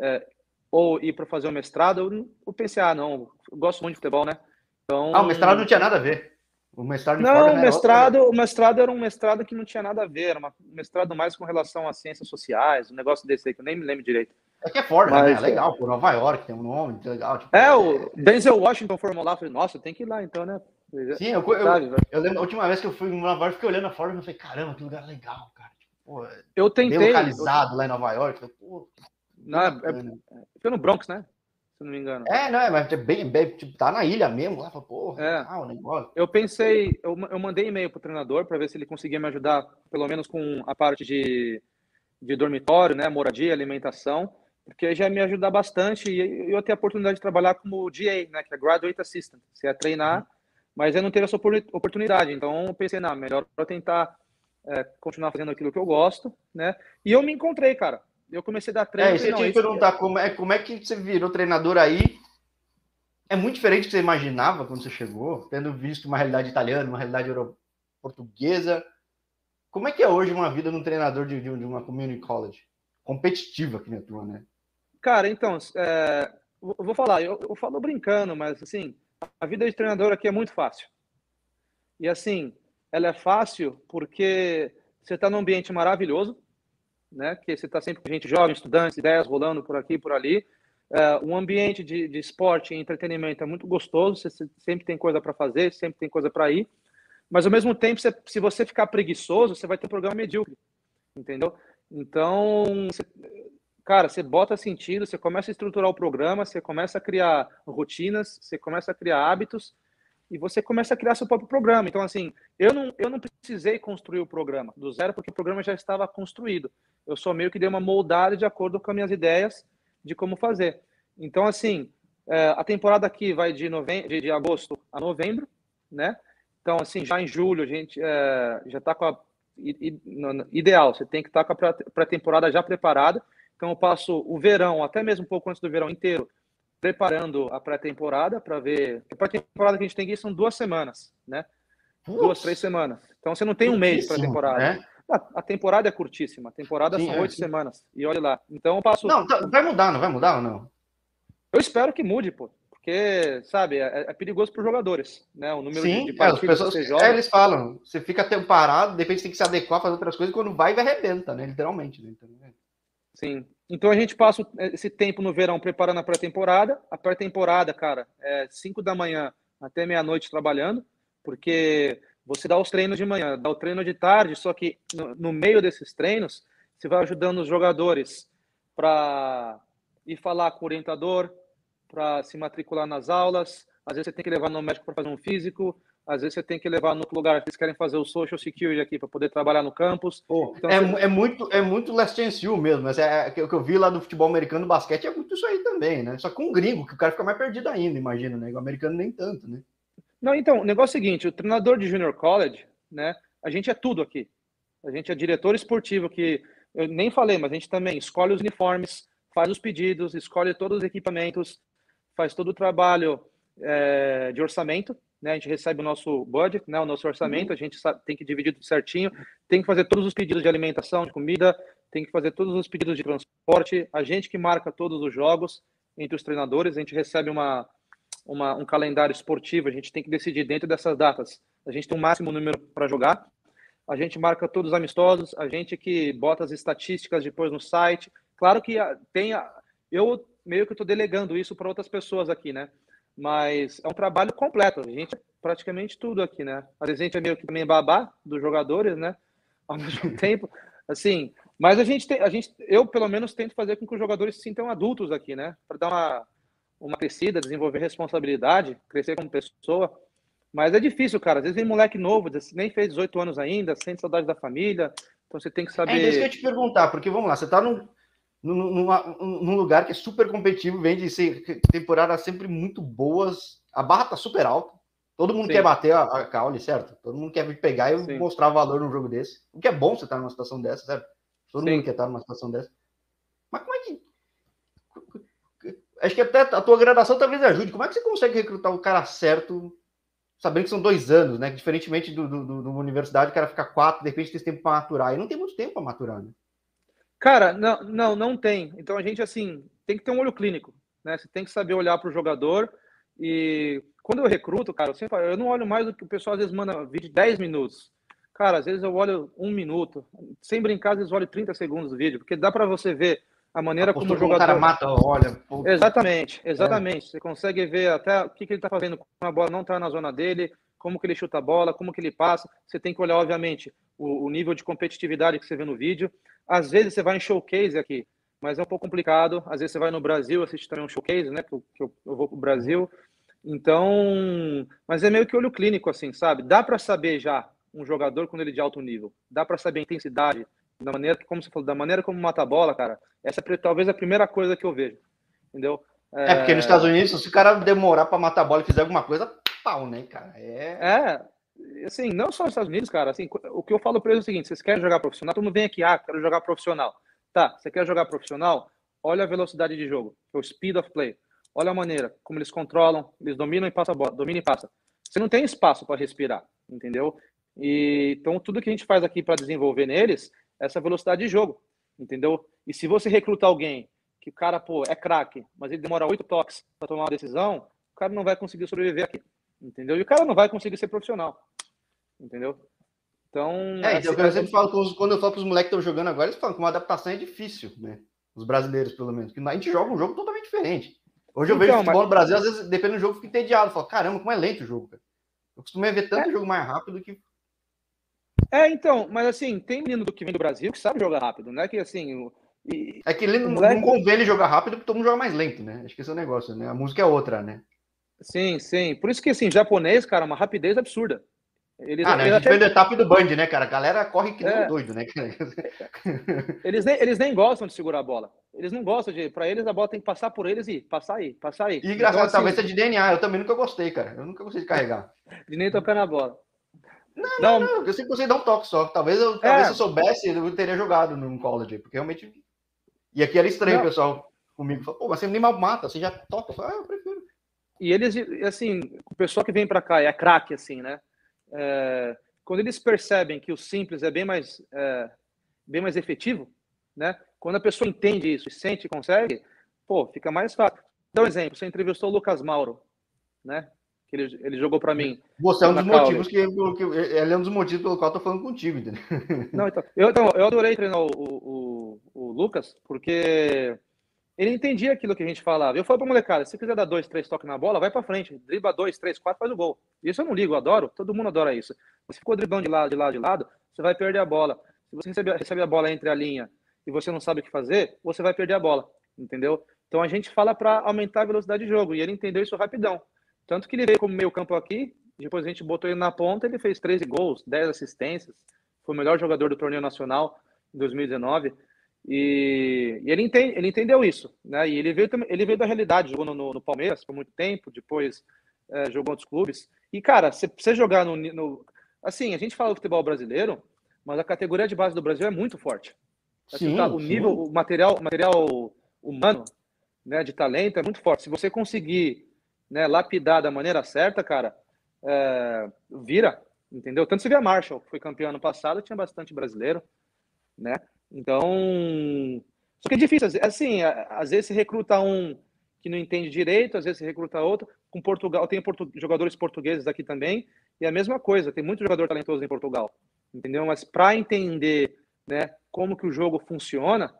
é, ou ir para fazer o mestrado, eu, eu, pensei, ah, não, eu gosto muito de futebol, né? Então, ah, o mestrado não tinha nada a ver. O mestrado não, o mestrado, o mestrado era um mestrado que não tinha nada a ver, era um mestrado mais com relação às ciências sociais, um negócio desse aí que eu nem me lembro direito. É que é Ford, né? É legal, por Nova York tem um nome legal. Tipo, é, o Denzel Washington formou lá, falei, nossa, tem que ir lá então, né? Sim, eu, eu, eu, eu, lembro, a última vez que eu fui em Nova York, fiquei olhando a Ford e falei, caramba, que lugar legal, cara. Tipo, pô, eu tentei. Bem localizado lá em Nova York. Falei, pô, não, é, é, foi no Bronx, né? se não me engano. É, não, é, mas é bem, bem tipo, tá na ilha mesmo, lá, porra, é. ah, o negócio. Eu pensei, eu, eu mandei e-mail pro treinador para ver se ele conseguia me ajudar, pelo menos com a parte de, de dormitório, né, moradia, alimentação, porque já ia me ajudar bastante e eu ter a oportunidade de trabalhar como GA, né, que é Graduate Assistant, você ia treinar, uhum. mas eu não teria essa oportunidade, então eu pensei, não, melhor eu tentar é, continuar fazendo aquilo que eu gosto, né, e eu me encontrei, cara, eu comecei a dar treino. É, isso eu te perguntar, como é, como é que você virou treinador aí? É muito diferente do que você imaginava quando você chegou, tendo visto uma realidade italiana, uma realidade portuguesa. Como é que é hoje uma vida de um treinador de, de uma community college? Competitiva que nem a tua, né? Cara, então, é, eu vou falar, eu, eu falo brincando, mas assim, a vida de treinador aqui é muito fácil. E assim, ela é fácil porque você está num ambiente maravilhoso, né? Que você está sempre com gente jovem, estudantes, ideias rolando por aqui, por ali. É, um ambiente de, de esporte e entretenimento é muito gostoso. Você sempre tem coisa para fazer, sempre tem coisa para ir. Mas ao mesmo tempo, você, se você ficar preguiçoso, você vai ter um programa medíocre, entendeu? Então, você, cara, você bota sentido, você começa a estruturar o programa, você começa a criar rotinas, você começa a criar hábitos e você começa a criar seu próprio programa. Então, assim, eu não, eu não precisei construir o programa do zero, porque o programa já estava construído. Eu só meio que dei uma moldada de acordo com as minhas ideias de como fazer. Então, assim, é, a temporada aqui vai de, de, de, agosto a novembro, né? Então, assim, já em julho a gente é, já está com a. Ideal, você tem que estar tá com a pré-temporada já preparada. Então, eu passo o verão, até mesmo um pouco antes do verão inteiro, preparando a pré-temporada para ver. A pré-temporada que a gente tem aqui são duas semanas, né? Duas, três semanas. Então você não tem um mês para temporada. Né? A, temporada é curtíssima. A temporada sim, são é, oito semanas. E olha lá. Então eu passo. Não, tá, vai mudar, não vai mudar ou não? Eu espero que mude, pô. Porque, sabe, é, é perigoso para os jogadores, né? O número Sim, de, de partidas é, pessoas, que você joga. É, eles falam, você fica tempo parado, de repente tem que se adequar, fazer outras coisas, quando vai, vai arrebenta, né? Literalmente. Né? Então, né? Sim. Então a gente passa esse tempo no verão preparando a pré-temporada. A pré-temporada, cara, é 5 da manhã até meia-noite trabalhando, porque você dá os treinos de manhã, dá o treino de tarde, só que no, no meio desses treinos, você vai ajudando os jogadores para ir falar com o orientador, para se matricular nas aulas. Às vezes você tem que levar no médico para fazer um físico, às vezes você tem que levar no outro lugar, eles querem fazer o social security aqui para poder trabalhar no campus. Então, é, você... é, muito, é muito Last Chance mesmo, mas é, é, o que eu vi lá do futebol americano no basquete é muito isso aí também, né? Só com um gringo, que o cara fica mais perdido ainda, imagina, né? O americano nem tanto, né? Não, então, o negócio é o seguinte, o treinador de junior college, né? A gente é tudo aqui. A gente é diretor esportivo, que eu nem falei, mas a gente também escolhe os uniformes, faz os pedidos, escolhe todos os equipamentos, faz todo o trabalho é, de orçamento, né? A gente recebe o nosso budget, né? O nosso orçamento, uhum. a gente sabe, tem que dividir tudo certinho, tem que fazer todos os pedidos de alimentação, de comida, tem que fazer todos os pedidos de transporte, a gente que marca todos os jogos entre os treinadores, a gente recebe uma, uma um calendário esportivo, a gente tem que decidir dentro dessas datas. A gente tem um máximo número para jogar, a gente marca todos os amistosos, a gente que bota as estatísticas depois no site. Claro que tem, eu meio que estou delegando isso para outras pessoas aqui, né? Mas é um trabalho completo. A gente é praticamente tudo aqui, né? A gente é meio que também babá dos jogadores, né? Ao mesmo tempo, assim. Mas a gente tem, a gente, eu pelo menos tento fazer com que os jogadores se sintam adultos aqui, né? Para dar uma, uma crescida, desenvolver responsabilidade, crescer como pessoa. Mas é difícil, cara. Às vezes vem moleque novo, nem fez 18 anos ainda, sente saudade da família. Então você tem que saber. É isso que eu ia te perguntar, porque vamos lá, você está num, num, num, lugar que é super competitivo, vem de ser temporadas sempre muito boas, a barra tá super alta, Todo mundo Sim. quer bater a, a caule, certo? Todo mundo quer pegar e Sim. mostrar valor num jogo desse. O que é bom você estar numa situação dessa, certo? Todo Sim. mundo quer estar numa situação dessa. Mas como é que. Acho que até a tua graduação talvez ajude. Como é que você consegue recrutar o cara certo, sabendo que são dois anos, né? Diferentemente do, do, do, do universidade, o cara fica quatro, de repente tem tempo para maturar. E não tem muito tempo para maturar, né? Cara, não, não, não tem. Então a gente, assim, tem que ter um olho clínico, né? Você tem que saber olhar para o jogador e quando eu recruto, cara, eu, sempre, eu não olho mais do que o pessoal às vezes manda vídeo de 10 minutos. Cara, às vezes eu olho um minuto. Sem brincar, às vezes eu olho 30 segundos do vídeo, porque dá para você ver a maneira como o jogador. O cara mata, olha. Exatamente, exatamente. É. Você consegue ver até o que, que ele está fazendo quando a bola não está na zona dele, como que ele chuta a bola, como que ele passa. Você tem que olhar, obviamente, o, o nível de competitividade que você vê no vídeo. Às vezes você vai em showcase aqui, mas é um pouco complicado. Às vezes você vai no Brasil, assiste também um showcase, né? Que eu, que eu, eu vou para o Brasil. Então, mas é meio que olho clínico, assim, sabe? Dá para saber já um jogador quando ele é de alto nível. Dá para saber a intensidade, da maneira que, como você falou, da maneira como mata a bola, cara. Essa é talvez a primeira coisa que eu vejo, entendeu? É, é porque nos Estados Unidos, se o cara demorar para matar a bola e fizer alguma coisa, pau, né, cara? É. É, assim, não só nos Estados Unidos, cara. Assim, o que eu falo para eles é o seguinte: vocês querem jogar profissional? Todo mundo vem aqui, ah, quero jogar profissional. Tá, você quer jogar profissional? Olha a velocidade de jogo, o speed of play. Olha a maneira como eles controlam, eles dominam e passam a bola, domina e passa. Você não tem espaço para respirar, entendeu? E então tudo que a gente faz aqui para desenvolver neles é essa velocidade de jogo, entendeu? E se você recrutar alguém que o cara, pô, é craque, mas ele demora oito toques para tomar uma decisão, o cara não vai conseguir sobreviver aqui, entendeu? E o cara não vai conseguir ser profissional, entendeu? Então. É, então, eu sempre falo, quando eu falo para os moleques que estão jogando agora, eles falam que uma adaptação é difícil, né? Os brasileiros, pelo menos. Que a gente joga um jogo totalmente diferente. Hoje eu vejo então, futebol mas... no Brasil, às vezes, dependendo do jogo, fico entediado. Eu falo, caramba, como é lento o jogo, cara. Eu costumei ver tanto é. jogo mais rápido que. É, então, mas assim, tem menino do que vem do Brasil que sabe jogar rápido, né? Que assim. E... É que ele não, moleque... não convém ele jogar rápido porque todo mundo joga mais lento, né? Acho que esse é o negócio, né? A música é outra, né? Sim, sim. Por isso que, assim, japonês, cara, uma rapidez absurda. Eles, ah, né? A gente até... vê etapa do Band, né, cara? A galera corre que nem é. doido, né? eles, nem, eles nem gostam de segurar a bola. Eles não gostam de. Para eles, a bola tem que passar por eles e passar aí, passar aí. E engraçado, então, assim, talvez é de DNA. Eu também nunca gostei, cara. Eu nunca gostei de carregar. de nem tocar na bola. Não, não, não, eu sempre gostei de dar um toque só. Talvez eu, talvez é. se eu soubesse, eu teria jogado no college, porque realmente. E aqui era estranho, o pessoal comigo. Falou, Pô, mas você nem mal mata, você já toca. Eu ah, eu prefiro. E eles, assim, o pessoal que vem para cá é craque, assim, né? É, quando eles percebem que o simples é bem mais, é, bem mais efetivo, né? Quando a pessoa entende isso sente e consegue, pô, fica mais fácil. Dá um exemplo, você entrevistou o Lucas Mauro, né? Que ele, ele jogou para mim. Você é um dos motivos que, que, ele é um dos motivos pelo qual eu tô falando contigo, entendeu? Não, então, eu, então, eu adorei treinar o, o, o Lucas, porque ele entendia aquilo que a gente falava. Eu falo pra molecada, se quiser dar dois, três toques na bola, vai para frente. Dribla dois, três, quatro, faz o gol. Isso eu não ligo, eu adoro. Todo mundo adora isso. Se ficou driblando de lado, de lado, de lado, você vai perder a bola. Se você recebe, recebe a bola entre a linha e você não sabe o que fazer, você vai perder a bola. Entendeu? Então a gente fala para aumentar a velocidade de jogo. E ele entendeu isso rapidão. Tanto que ele veio como meio campo aqui, depois a gente botou ele na ponta, ele fez 13 gols, 10 assistências. Foi o melhor jogador do torneio nacional em 2019. E, e ele, entende, ele entendeu isso, né? E ele veio, ele veio da realidade, jogou no, no Palmeiras por muito tempo, depois é, jogou em outros clubes. E, cara, se você jogar no, no, Assim, a gente fala do futebol brasileiro, mas a categoria de base do Brasil é muito forte. Assim, sim, tá, o nível, sim. o material, material humano, né, de talento é muito forte. Se você conseguir né, lapidar da maneira certa, cara, é, vira, entendeu? Tanto se vê a Marshall, que foi campeão ano passado, tinha bastante brasileiro, né? Então, só que é difícil. Assim, às vezes se recruta um que não entende direito, às vezes se recruta outro. Com Portugal, tem portu jogadores portugueses aqui também, e é a mesma coisa, tem muito jogador talentoso em Portugal, entendeu? Mas para entender, né, como que o jogo funciona,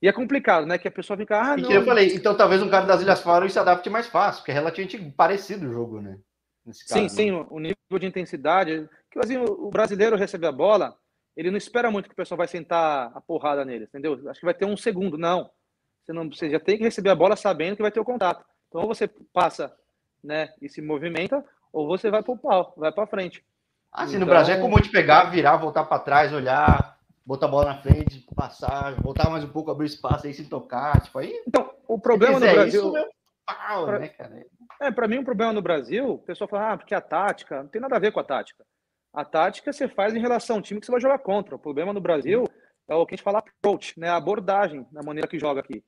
e é complicado, né, que a pessoa fica, ah, e não, que eu falei, então talvez um cara das Ilhas Faroe se adapte mais fácil, porque é relativamente parecido o jogo, né? Caso, sim, né? sim, o nível de intensidade, que assim, o brasileiro recebe a bola, ele não espera muito que o pessoal vai sentar a porrada nele, entendeu? Acho que vai ter um segundo. Não. Você, não, você já tem que receber a bola sabendo que vai ter o contato. Então, ou você passa né, e se movimenta, ou você vai para o pau, vai para frente. Assim, então... no Brasil é comum de pegar, virar, voltar para trás, olhar, botar a bola na frente, passar, voltar mais um pouco, abrir espaço aí se tocar, tipo aí. Então, o problema no Brasil. Isso, meu pau, pra... né, cara? É, para mim, um problema no Brasil, o pessoal fala, ah, porque a tática, não tem nada a ver com a tática. A tática você faz em relação ao time que você vai jogar contra. O problema no Brasil é o que a gente fala approach, né? A abordagem, na maneira que joga aqui.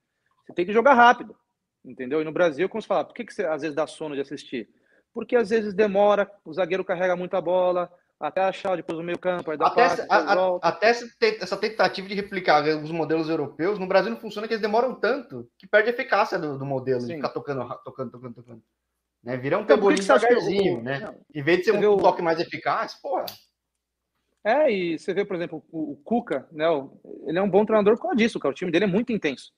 Você tem que jogar rápido, entendeu? E no Brasil, como você fala, por que, que você às vezes dá sono de assistir? Porque às vezes demora, o zagueiro carrega muita bola, até achar depois o meio campo, aí dá até, passe, a, a, até essa tentativa de replicar os modelos europeus, no Brasil não funciona, que eles demoram tanto que perde a eficácia do, do modelo, Sim. de ficar tocando, tocando, tocando, tocando. Né? Vira um então, tamborim devagarzinho, né? Não. Em vez de ser um, toque mais eficaz, porra. É, e você vê, por exemplo, o, o Cuca, né? Ele é um bom treinador por causa disso, cara. O time dele é muito intenso.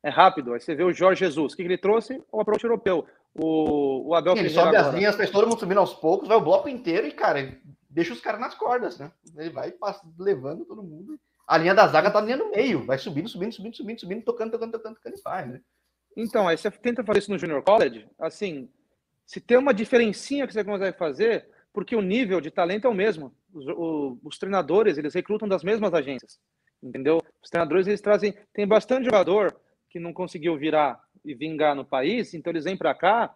É rápido. Aí você vê o Jorge Jesus. O que ele trouxe? O approach europeu. O, o Abel Ele sobe agora. as linhas, faz todo mundo subindo aos poucos, vai o bloco inteiro e, cara, deixa os caras nas cordas, né? Ele vai levando todo mundo. A linha da zaga tá linha no meio, vai subindo, subindo, subindo, subindo, subindo, tocando, tocando, tocando, tocando e vai, né? Então, aí você tenta fazer isso no Junior College, assim, se tem uma diferencinha que você consegue fazer, porque o nível de talento é o mesmo. Os, o, os treinadores, eles recrutam das mesmas agências, entendeu? Os treinadores, eles trazem... Tem bastante jogador que não conseguiu virar e vingar no país, então eles vêm para cá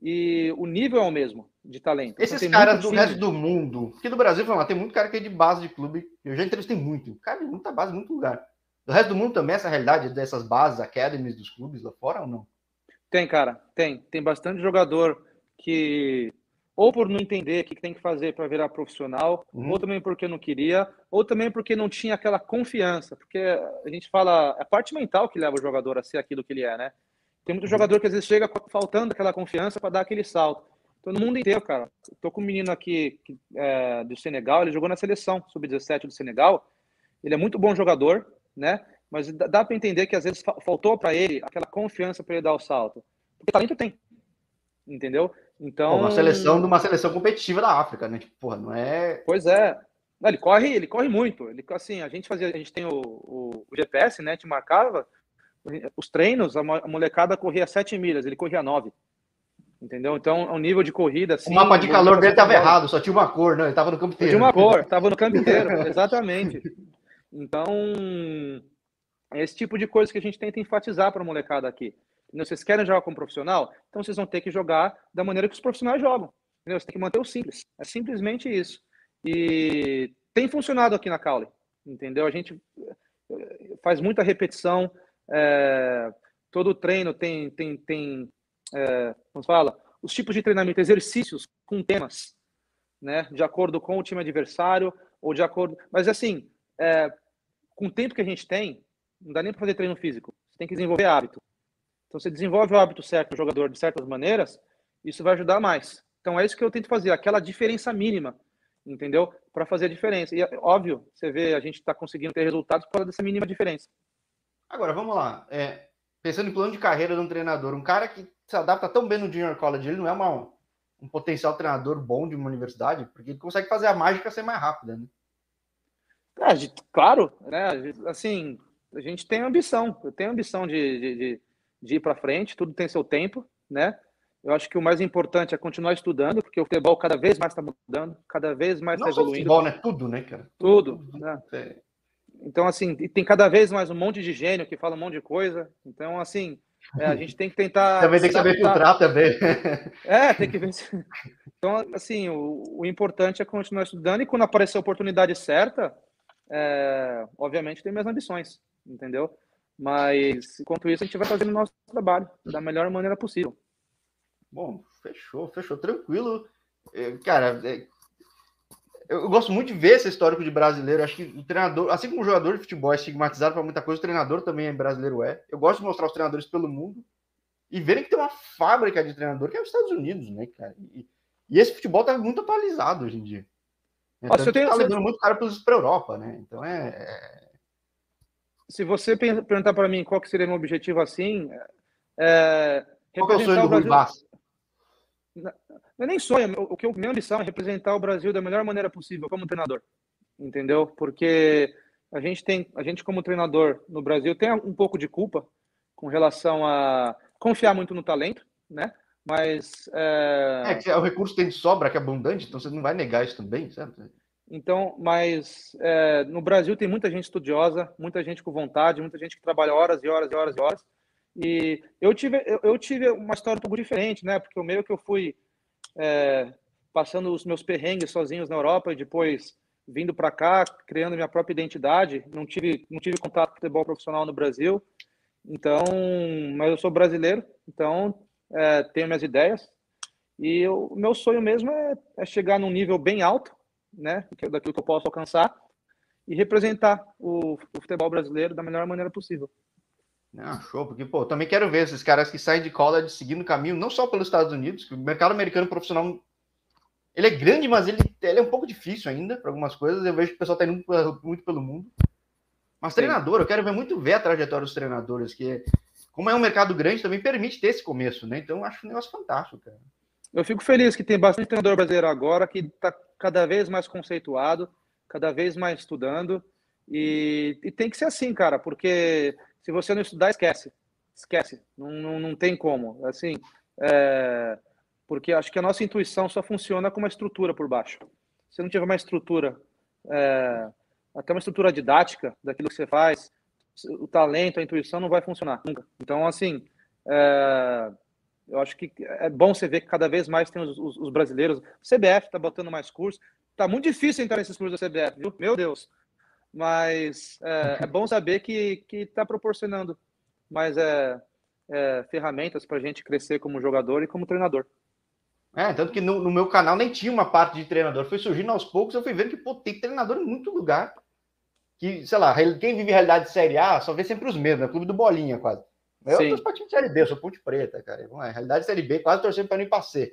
e o nível é o mesmo de talento. Então, Esses caras do resto do mundo, aqui do Brasil, lá, tem muito cara que é de base de clube, eu já entrevistei muito, cara de muita base, muito lugar. Do resto do mundo também, essa realidade dessas bases, academies dos clubes lá fora ou não? Tem, cara, tem. Tem bastante jogador que, ou por não entender o que tem que fazer para virar profissional, uhum. ou também porque não queria, ou também porque não tinha aquela confiança, porque a gente fala, é a parte mental que leva o jogador a ser aquilo que ele é, né? Tem muito jogador que às vezes chega faltando aquela confiança para dar aquele salto. Então, no mundo inteiro, cara. Estou com um menino aqui que, é, do Senegal, ele jogou na seleção sub-17 do Senegal. Ele é muito bom jogador, né? Mas dá para entender que às vezes faltou para ele aquela confiança para ele dar o salto. Porque talento tem. Entendeu? Então. uma seleção de uma seleção competitiva da África, né? Tipo, porra, não é. Pois é. Não, ele corre, ele corre muito. Ele, assim, a gente fazia, a gente tem o, o, o GPS, né? Te marcava os treinos, a molecada corria 7 milhas, ele corria 9. Entendeu? Então, é um nível de corrida assim. O mapa de calor dele estava errado, só tinha uma cor, não, ele estava no campo inteiro. Tinha uma cor, estava no campo inteiro, exatamente. Então, é esse tipo de coisa que a gente tenta enfatizar para a molecada aqui. Entendeu? Vocês querem jogar como profissional? Então vocês vão ter que jogar da maneira que os profissionais jogam. Entendeu? Você tem que manter o simples. É simplesmente isso. E tem funcionado aqui na Caule. Entendeu? A gente eh, faz muita repetição, é, todo treino tem, tem, tem é, como fala, os tipos de treinamento, exercícios com temas, né, de acordo com o time adversário ou de acordo, mas assim, é, com o tempo que a gente tem, não dá nem para fazer treino físico. Você tem que desenvolver hábito. Então, você desenvolve o hábito certo do jogador de certas maneiras, isso vai ajudar mais. Então, é isso que eu tento fazer, aquela diferença mínima, entendeu? Para fazer a diferença. E, óbvio, você vê, a gente está conseguindo ter resultados por causa dessa mínima diferença. Agora, vamos lá. É, pensando em plano de carreira de um treinador, um cara que se adapta tão bem no Junior College, ele não é uma, um potencial treinador bom de uma universidade, porque ele consegue fazer a mágica ser mais rápida, né? É, claro, né? Assim, a gente tem ambição. Eu tenho ambição de, de, de, de ir para frente, tudo tem seu tempo, né? Eu acho que o mais importante é continuar estudando, porque o futebol cada vez mais está mudando, cada vez mais está evoluindo. futebol, né? Tudo, né, cara? Tudo. tudo né? É. Então, assim, tem cada vez mais um monte de gênio que fala um monte de coisa. Então, assim, é, a gente tem que tentar. também tem que saber filtrar também. É, tem que ver. Então, assim, o, o, importante é continuar estudando e quando aparecer a oportunidade certa, é, obviamente tem minhas ambições, entendeu? Mas, enquanto isso, a gente vai fazendo o nosso trabalho da melhor maneira possível. Bom, fechou, fechou, tranquilo. É, cara, é, eu gosto muito de ver esse histórico de brasileiro. Acho que o treinador, assim como o jogador de futebol é estigmatizado para muita coisa, o treinador também é brasileiro é. Eu gosto de mostrar os treinadores pelo mundo e verem que tem uma fábrica de treinador que é os Estados Unidos, né, cara? E, e esse futebol tá muito atualizado hoje em dia. Então, Nossa, eu tenho, tá levando muito cara para a Europa, né? Então é, é... Se você perguntar para mim qual que seria meu objetivo assim, é, qual é o sonho do Brasil... Não é nem sonho, o que eu, minha ambição é representar o Brasil da melhor maneira possível como treinador, entendeu? Porque a gente tem, a gente como treinador no Brasil tem um pouco de culpa com relação a confiar muito no talento, né? Mas é, é que o recurso tem de sobra, que é abundante, então você não vai negar isso também, certo? Então, mas é, no Brasil tem muita gente estudiosa, muita gente com vontade, muita gente que trabalha horas e horas e horas e horas. E eu tive, eu, eu, tive uma história um pouco diferente, né? Porque o meio que eu fui é, passando os meus perrengues sozinhos na Europa e depois vindo para cá, criando minha própria identidade. Não tive, não tive contato com futebol profissional no Brasil. Então, mas eu sou brasileiro, então é, tenho minhas ideias. E o meu sonho mesmo é, é, chegar num nível bem alto, né? Daquilo que eu posso alcançar e representar o, o futebol brasileiro da melhor maneira possível. Ah, show, porque, pô, também quero ver esses caras que saem de college seguindo o caminho, não só pelos Estados Unidos, que o mercado americano profissional, ele é grande, mas ele, ele é um pouco difícil ainda para algumas coisas, eu vejo que o pessoal tá indo muito pelo mundo. Mas treinador, eu quero ver muito ver a trajetória dos treinadores, que como é um mercado grande, também permite ter esse começo, né? Então, eu acho um negócio fantástico, cara. Eu fico feliz que tem bastante treinador brasileiro agora que está cada vez mais conceituado, cada vez mais estudando, e, e tem que ser assim, cara, porque se você não estudar, esquece. Esquece. Não, não, não tem como. Assim, é... porque acho que a nossa intuição só funciona com uma estrutura por baixo. Se não tiver uma estrutura, é... até uma estrutura didática daquilo que você faz, o talento, a intuição não vai funcionar nunca. Então, assim, é... eu acho que é bom você ver que cada vez mais tem os, os, os brasileiros. O CBF está botando mais cursos. Tá muito difícil entrar nesses cursos da CBF, viu? Meu Deus mas é, é bom saber que está proporcionando mais é, é, ferramentas para a gente crescer como jogador e como treinador. É, tanto que no, no, meu canal nem tinha uma parte de treinador, foi surgindo aos poucos, eu fui vendo que pô, tem treinador em muito lugar. Que, sei lá, quem vive realidade de Série A só vê sempre os mesmos, né? Clube do Bolinha, quase. Eu Sim. tô de Série B, eu sou Ponte Preta, cara. É, realidade de Série B, quase torcendo para não ir pra C.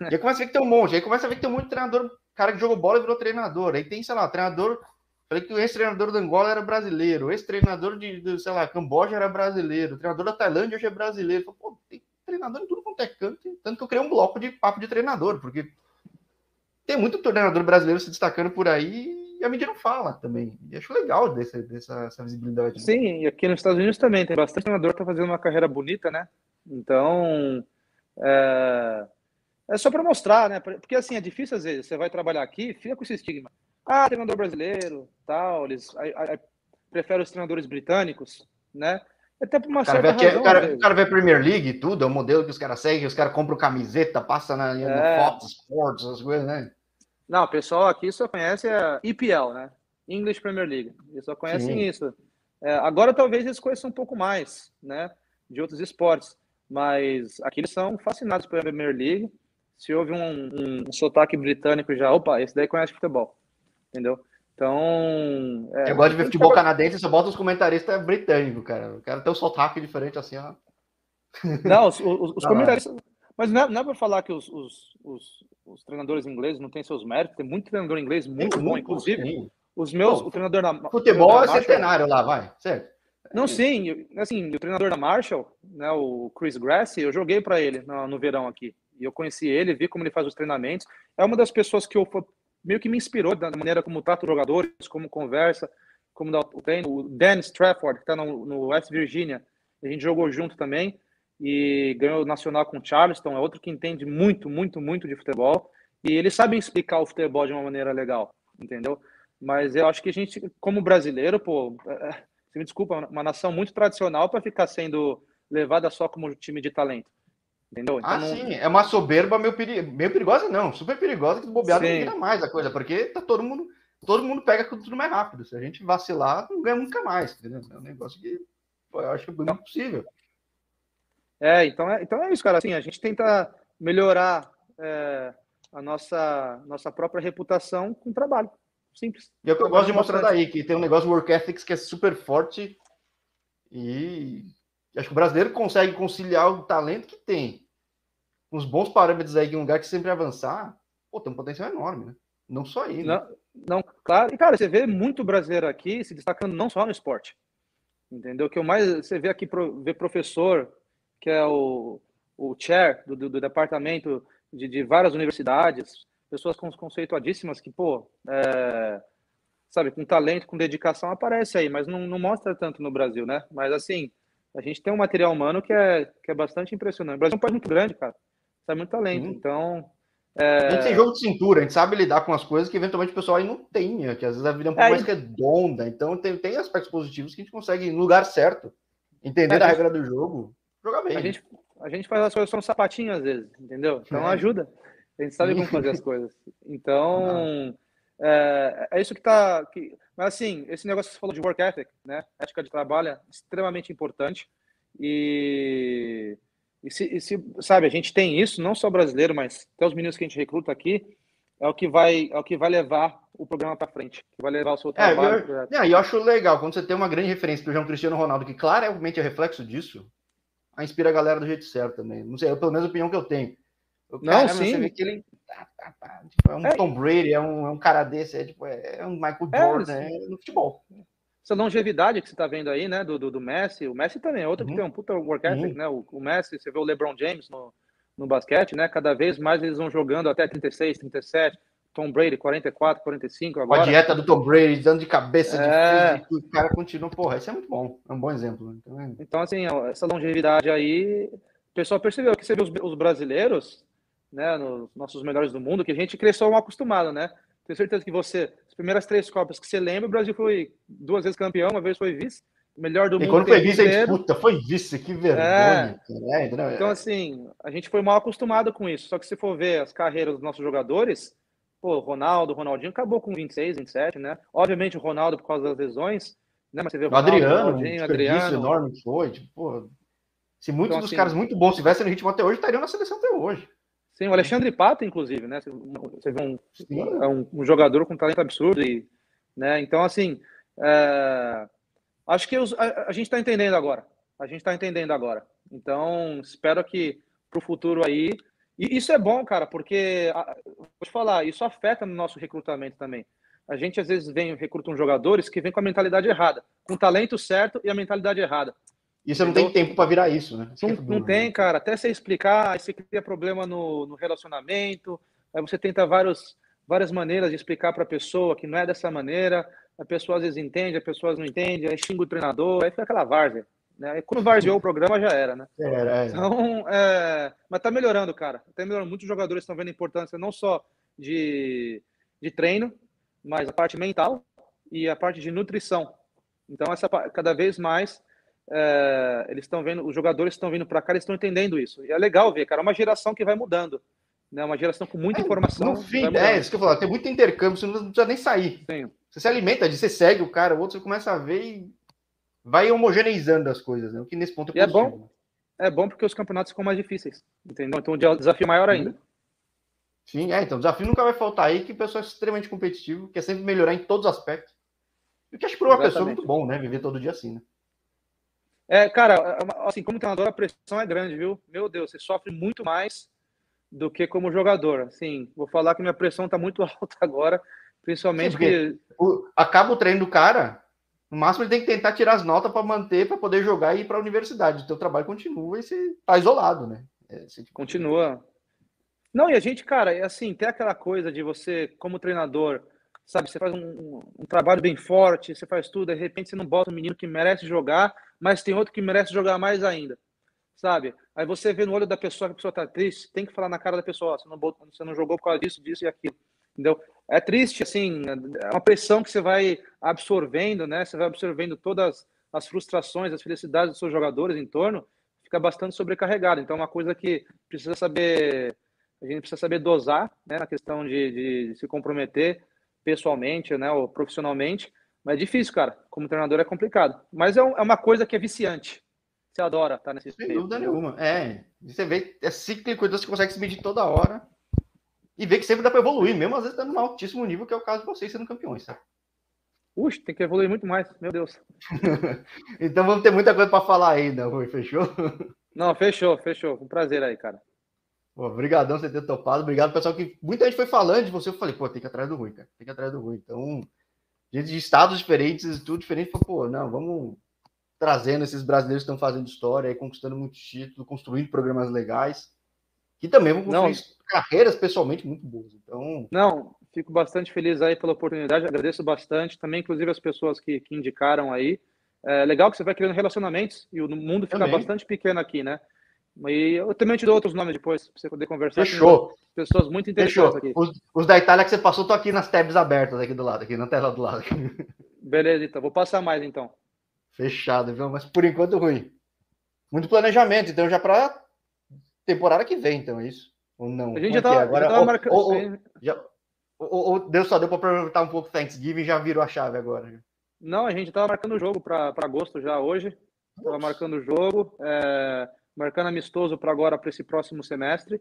E aí começa a ver que tem um monte, aí começa a ver que tem muito treinador, cara que jogou bola e virou treinador. Aí tem, sei lá, treinador Falei que o ex-treinador do Angola era brasileiro, o ex-treinador de, de, sei lá, Camboja era brasileiro, o treinador da Tailândia hoje é brasileiro. Falei, Pô, tem treinador em tudo quanto é canto, tanto que eu criei um bloco de papo de treinador, porque tem muito treinador brasileiro se destacando por aí a mídia não fala também. E acho legal dessa visibilidade. Sim, e aqui nos Estados Unidos também tem bastante treinador que tá fazendo uma carreira bonita, né? Então, é, é só para mostrar, né? Porque assim, é difícil às vezes, você vai trabalhar aqui, fica com esse estigma. Ah, treinador brasileiro, tal, eles preferem os treinadores britânicos, né? Até por uma cara certa vê, razão. O cara, o cara vê Premier League e tudo, é o modelo que os caras seguem, os caras compram camiseta, passa na, é. no Fox Sports, as coisas, né? Não, o pessoal aqui só conhece a EPL, né? English Premier League. Eles só conhecem Sim. isso. É, agora talvez eles conheçam um pouco mais, né? De outros esportes. Mas aqui eles são fascinados pela Premier League. Se houve um, um, um sotaque britânico já, opa, esse daí conhece futebol entendeu? Então. É, eu gosto de ver futebol canadense, só bota os comentaristas britânicos, cara. O cara tem um sotaque diferente assim, ó. Não, os, os, os comentaristas. Mas não é, não é para falar que os, os, os, os, treinadores ingleses não têm seus méritos, tem muito treinador inglês muito tem bom, muito, inclusive. Sim. Os meus, Pô, o treinador da. Futebol é centenário lá, vai, certo? Não, sim, assim, o treinador da Marshall, né, o Chris Gracie, eu joguei para ele no, no verão aqui. E eu conheci ele, vi como ele faz os treinamentos. É uma das pessoas que eu meio que me inspirou da maneira como trata os jogadores, como conversa, como dá o treino. O Dan Strafford, que está no, no West Virginia, a gente jogou junto também e ganhou o Nacional com o Charleston, é outro que entende muito, muito, muito de futebol. E eles sabem explicar o futebol de uma maneira legal, entendeu? Mas eu acho que a gente, como brasileiro, pô, é, é me desculpa, uma nação muito tradicional para ficar sendo levada só como time de talento. Entendeu? Então, ah, não... sim, é uma soberba meio, peri... meio perigosa, não, super perigosa, que bobeado não vira mais a coisa, porque tá todo mundo, todo mundo pega tudo mais rápido. Se a gente vacilar, não ganha nunca mais, entendeu? É um negócio que eu acho que é não possível. É, então é, então é isso, cara. Assim, a gente tenta melhorar é, a nossa, nossa própria reputação com trabalho. Simples. E é o que eu gosto de mostrar daí, que tem um negócio work ethics que é super forte e acho que o brasileiro consegue conciliar o talento que tem, uns bons parâmetros aí, em um lugar que sempre avançar, pô, tem um potencial enorme, né? Não só aí. Né? Não, não, claro. E, cara, você vê muito brasileiro aqui se destacando não só no esporte. Entendeu? Que o mais você vê aqui, vê professor, que é o, o chair do, do, do departamento de, de, várias universidades, pessoas conceituadíssimas que, pô, é, sabe, com talento, com dedicação, aparece aí, mas não, não mostra tanto no Brasil, né? Mas assim, a gente tem um material humano que é, que é bastante impressionante. O Brasil é um país muito grande, cara. Sai muito talento. Hum. Então. É... A gente tem jogo de cintura, a gente sabe lidar com as coisas que eventualmente o pessoal aí não tem, né? que às vezes a vida é um pouco é, mais redonda. Então tem, tem aspectos positivos que a gente consegue no lugar certo. entender a, a regra do jogo, jogar bem. A gente, a gente faz as coisas só no sapatinho às vezes, entendeu? Então é. ajuda. A gente sabe como fazer as coisas. Então, é, é, isso que tá. Que, mas assim, esse negócio que você falou de work ethic, né? Ética de trabalho é extremamente importante. E, e, se, e se, sabe, a gente tem isso, não só brasileiro, mas até os meninos que a gente recruta aqui, é o que vai, é o que vai levar o programa para frente, que vai levar o seu trabalho. É, eu, pra... eu acho legal quando você tem uma grande referência, por exemplo, Cristiano Ronaldo, que claramente é reflexo disso, a inspira a galera do jeito certo também. Não sei, é pelo menos a opinião que eu tenho. O não, cara, sim. Você vê que ele tá, tá, tá, tipo, é um é. Tom Brady, é um, é um cara desse, é, tipo, é um Michael é, Jordan é, no futebol. Essa longevidade que você está vendo aí, né, do, do, do, Messi, o Messi também é outro uhum. que tem um puta work ethic, uhum. né, o, o, Messi, você vê o LeBron James no, no basquete, né, cada vez mais eles vão jogando até 36, 37, Tom Brady, 44, 45 agora. A dieta do Tom Brady, dando de cabeça, é... de o cara continua, porra, isso é muito bom, é um bom exemplo. Né? Então, é... então assim, essa longevidade aí, o pessoal percebeu que você vê os, os brasileiros, né, nos nossos melhores do mundo, que a gente cresceu mal acostumado, né? Tenho certeza que você, as primeiras três Copas que você lembra, o Brasil foi duas vezes campeão, uma vez foi vice, melhor do e mundo. E quando foi vice, a gente, puta, foi vice, que vergonha. É. É, então, assim, a gente foi mal acostumado com isso. Só que se for ver as carreiras dos nossos jogadores, Pô, Ronaldo, Ronaldinho acabou com 26, 27, né? Obviamente o Ronaldo por causa das lesões, né? Mas você vê o Ronaldo, Adriano, Ronaldinho, um Adriano. enorme foi, tipo, pô, se muitos então, dos assim, caras muito bons estivessem no ritmo até hoje, estariam na seleção até hoje. Sim, o Alexandre Pato, inclusive, né? Você vê um, é um, um, jogador com talento absurdo e, né? Então, assim, é, acho que a, a, gente está entendendo agora. A gente está entendendo agora. Então, espero que para o futuro aí e isso é bom, cara, porque, vou te falar, isso afeta no nosso recrutamento também. A gente às vezes vem recrutam jogadores que vêm com a mentalidade errada, com o talento certo e a mentalidade errada. E você não tem tempo para virar isso, né? Não, não tem, cara. Até você explicar, aí você cria problema no, no relacionamento, aí você tenta vários, várias maneiras de explicar para a pessoa que não é dessa maneira, a pessoa às vezes entende, a pessoa não entende, aí xinga o treinador, aí fica aquela várzea. Né? Quando varzeou o programa já era, né? Era, é. Então, é... mas tá melhorando, cara. Tá melhorando. Muitos jogadores estão vendo a importância não só de, de treino, mas a parte mental e a parte de nutrição. Então, essa cada vez mais é... eles estão vendo, os jogadores estão vindo para cá, eles estão entendendo isso. E é legal ver, cara. É uma geração que vai mudando. Né? Uma geração com muita é, informação. No fim, é isso que eu falo. Tem muito intercâmbio, você não precisa nem sair. Sim. Você se alimenta, você segue o cara, o outro você começa a ver e vai homogeneizando as coisas, né? O que nesse ponto é, é bom. É bom porque os campeonatos ficam mais difíceis, entendeu? Então o desafio é maior ainda. Sim, é, então o desafio nunca vai faltar aí, que o pessoal é extremamente competitivo, quer sempre melhorar em todos os aspectos. O que acho que para uma Exatamente. pessoa é muito bom, né? Viver todo dia assim, né? É, cara, assim, como treinador, a pressão é grande, viu? Meu Deus, você sofre muito mais do que como jogador. Assim, vou falar que minha pressão tá muito alta agora, principalmente Sim, que. O, acaba o treino do cara, no máximo, ele tem que tentar tirar as notas para manter, para poder jogar e ir para a universidade. O teu trabalho continua e você está isolado, né? É, você... Tipo, continua. Não, e a gente, cara, é assim, tem aquela coisa de você, como treinador, sabe, você faz um, um, trabalho bem forte, você faz tudo, de repente você não bota um menino que merece jogar, mas tem outro que merece jogar mais ainda, sabe? Aí você vê no olho da pessoa que a pessoa tá triste, tem que falar na cara da pessoa, você não, você não jogou por causa disso, disso e aquilo, entendeu? É triste, assim, é uma pressão que você vai absorvendo, né? Você vai absorvendo todas as frustrações, as felicidades dos seus jogadores em torno, fica bastante sobrecarregado. Então, é uma coisa que precisa saber, a gente precisa saber dosar, né? Na questão de, de se comprometer pessoalmente, né? Ou profissionalmente. Mas é difícil, cara. Como treinador é complicado. Mas é, um, é uma coisa que é viciante. Você adora estar nesse Sem dúvida nenhuma. É. Você vê, é cíclico, então você consegue se medir toda hora e ver que sempre dá para evoluir, mesmo às vezes estando no altíssimo nível, que é o caso de vocês sendo campeões, sabe? Puxa, tem que evoluir muito mais, meu Deus. então vamos ter muita coisa para falar ainda, Rui, fechou? Não, fechou, fechou. Um prazer aí, cara. Obrigadão você ter topado. Obrigado, pessoal, que muita gente foi falando de você. Eu falei, pô, tem que ir atrás do Rui, cara. Tem que ir atrás do Rui. Então, gente de estados diferentes, tudo diferente, falou, pô, não, vamos trazendo esses brasileiros que estão fazendo história, aí, conquistando muitos títulos, construindo programas legais que também vão construir não. carreiras pessoalmente muito boas. Então, não, fico bastante feliz aí pela oportunidade, agradeço bastante também, inclusive as pessoas que, que indicaram aí. É legal que você vai criando relacionamentos e o mundo fica também. bastante pequeno aqui, né? E eu também te dou outros nomes depois, para você poder conversar. Fechou. pessoas muito interessantes Fechou. aqui. Os, os, da Itália que você passou, tô aqui nas tabs abertas aqui do lado, aqui na tela do lado. Beleza, então. Vou passar mais, então. Fechado, viu? Mas por enquanto ruim. Muito planejamento, então já para temporada que vem, então é isso? Ou não? A gente já tá, é? Agora, já marcando. Ou, ou, já, ou, ou deu só deu para aproveitar um pouco Thanksgiving já virou a chave agora. Não, a gente estava marcando o jogo para agosto já hoje. Estava marcando o jogo, é, marcando amistoso para agora, para esse próximo semestre,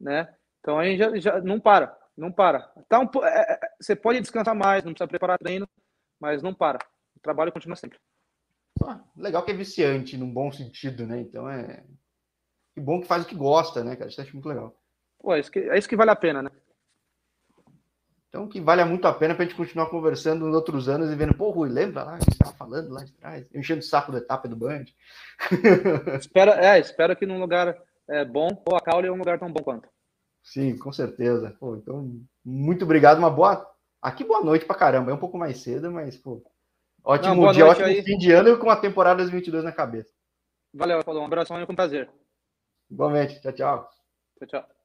né? Então a gente já, já não para, não para. Tá um, é, é, você pode descansar mais, não precisa preparar treino, mas não para. O trabalho continua sempre. Ah, legal que é viciante, num bom sentido, né? Então é. Que bom que faz o que gosta, né, cara? Isso acho muito legal. Pô, é isso que, é isso que vale a pena, né? Então, que vale muito a pena para a gente continuar conversando nos outros anos e vendo, pô, Rui, lembra lá, gente estava falando lá de trás, enchendo o saco da etapa do Band. espero, é, espero que num lugar é, bom, ou a Caule é um lugar tão bom quanto. Sim, com certeza. Pô, então, muito obrigado, uma boa. Aqui, boa noite para caramba. É um pouco mais cedo, mas, pô, ótimo Não, dia, ótimo aí. fim de ano com a temporada 2022 na cabeça. Valeu, falou. Um abração e com prazer. Igualmente. Tchau, tchau. Tchau, tchau.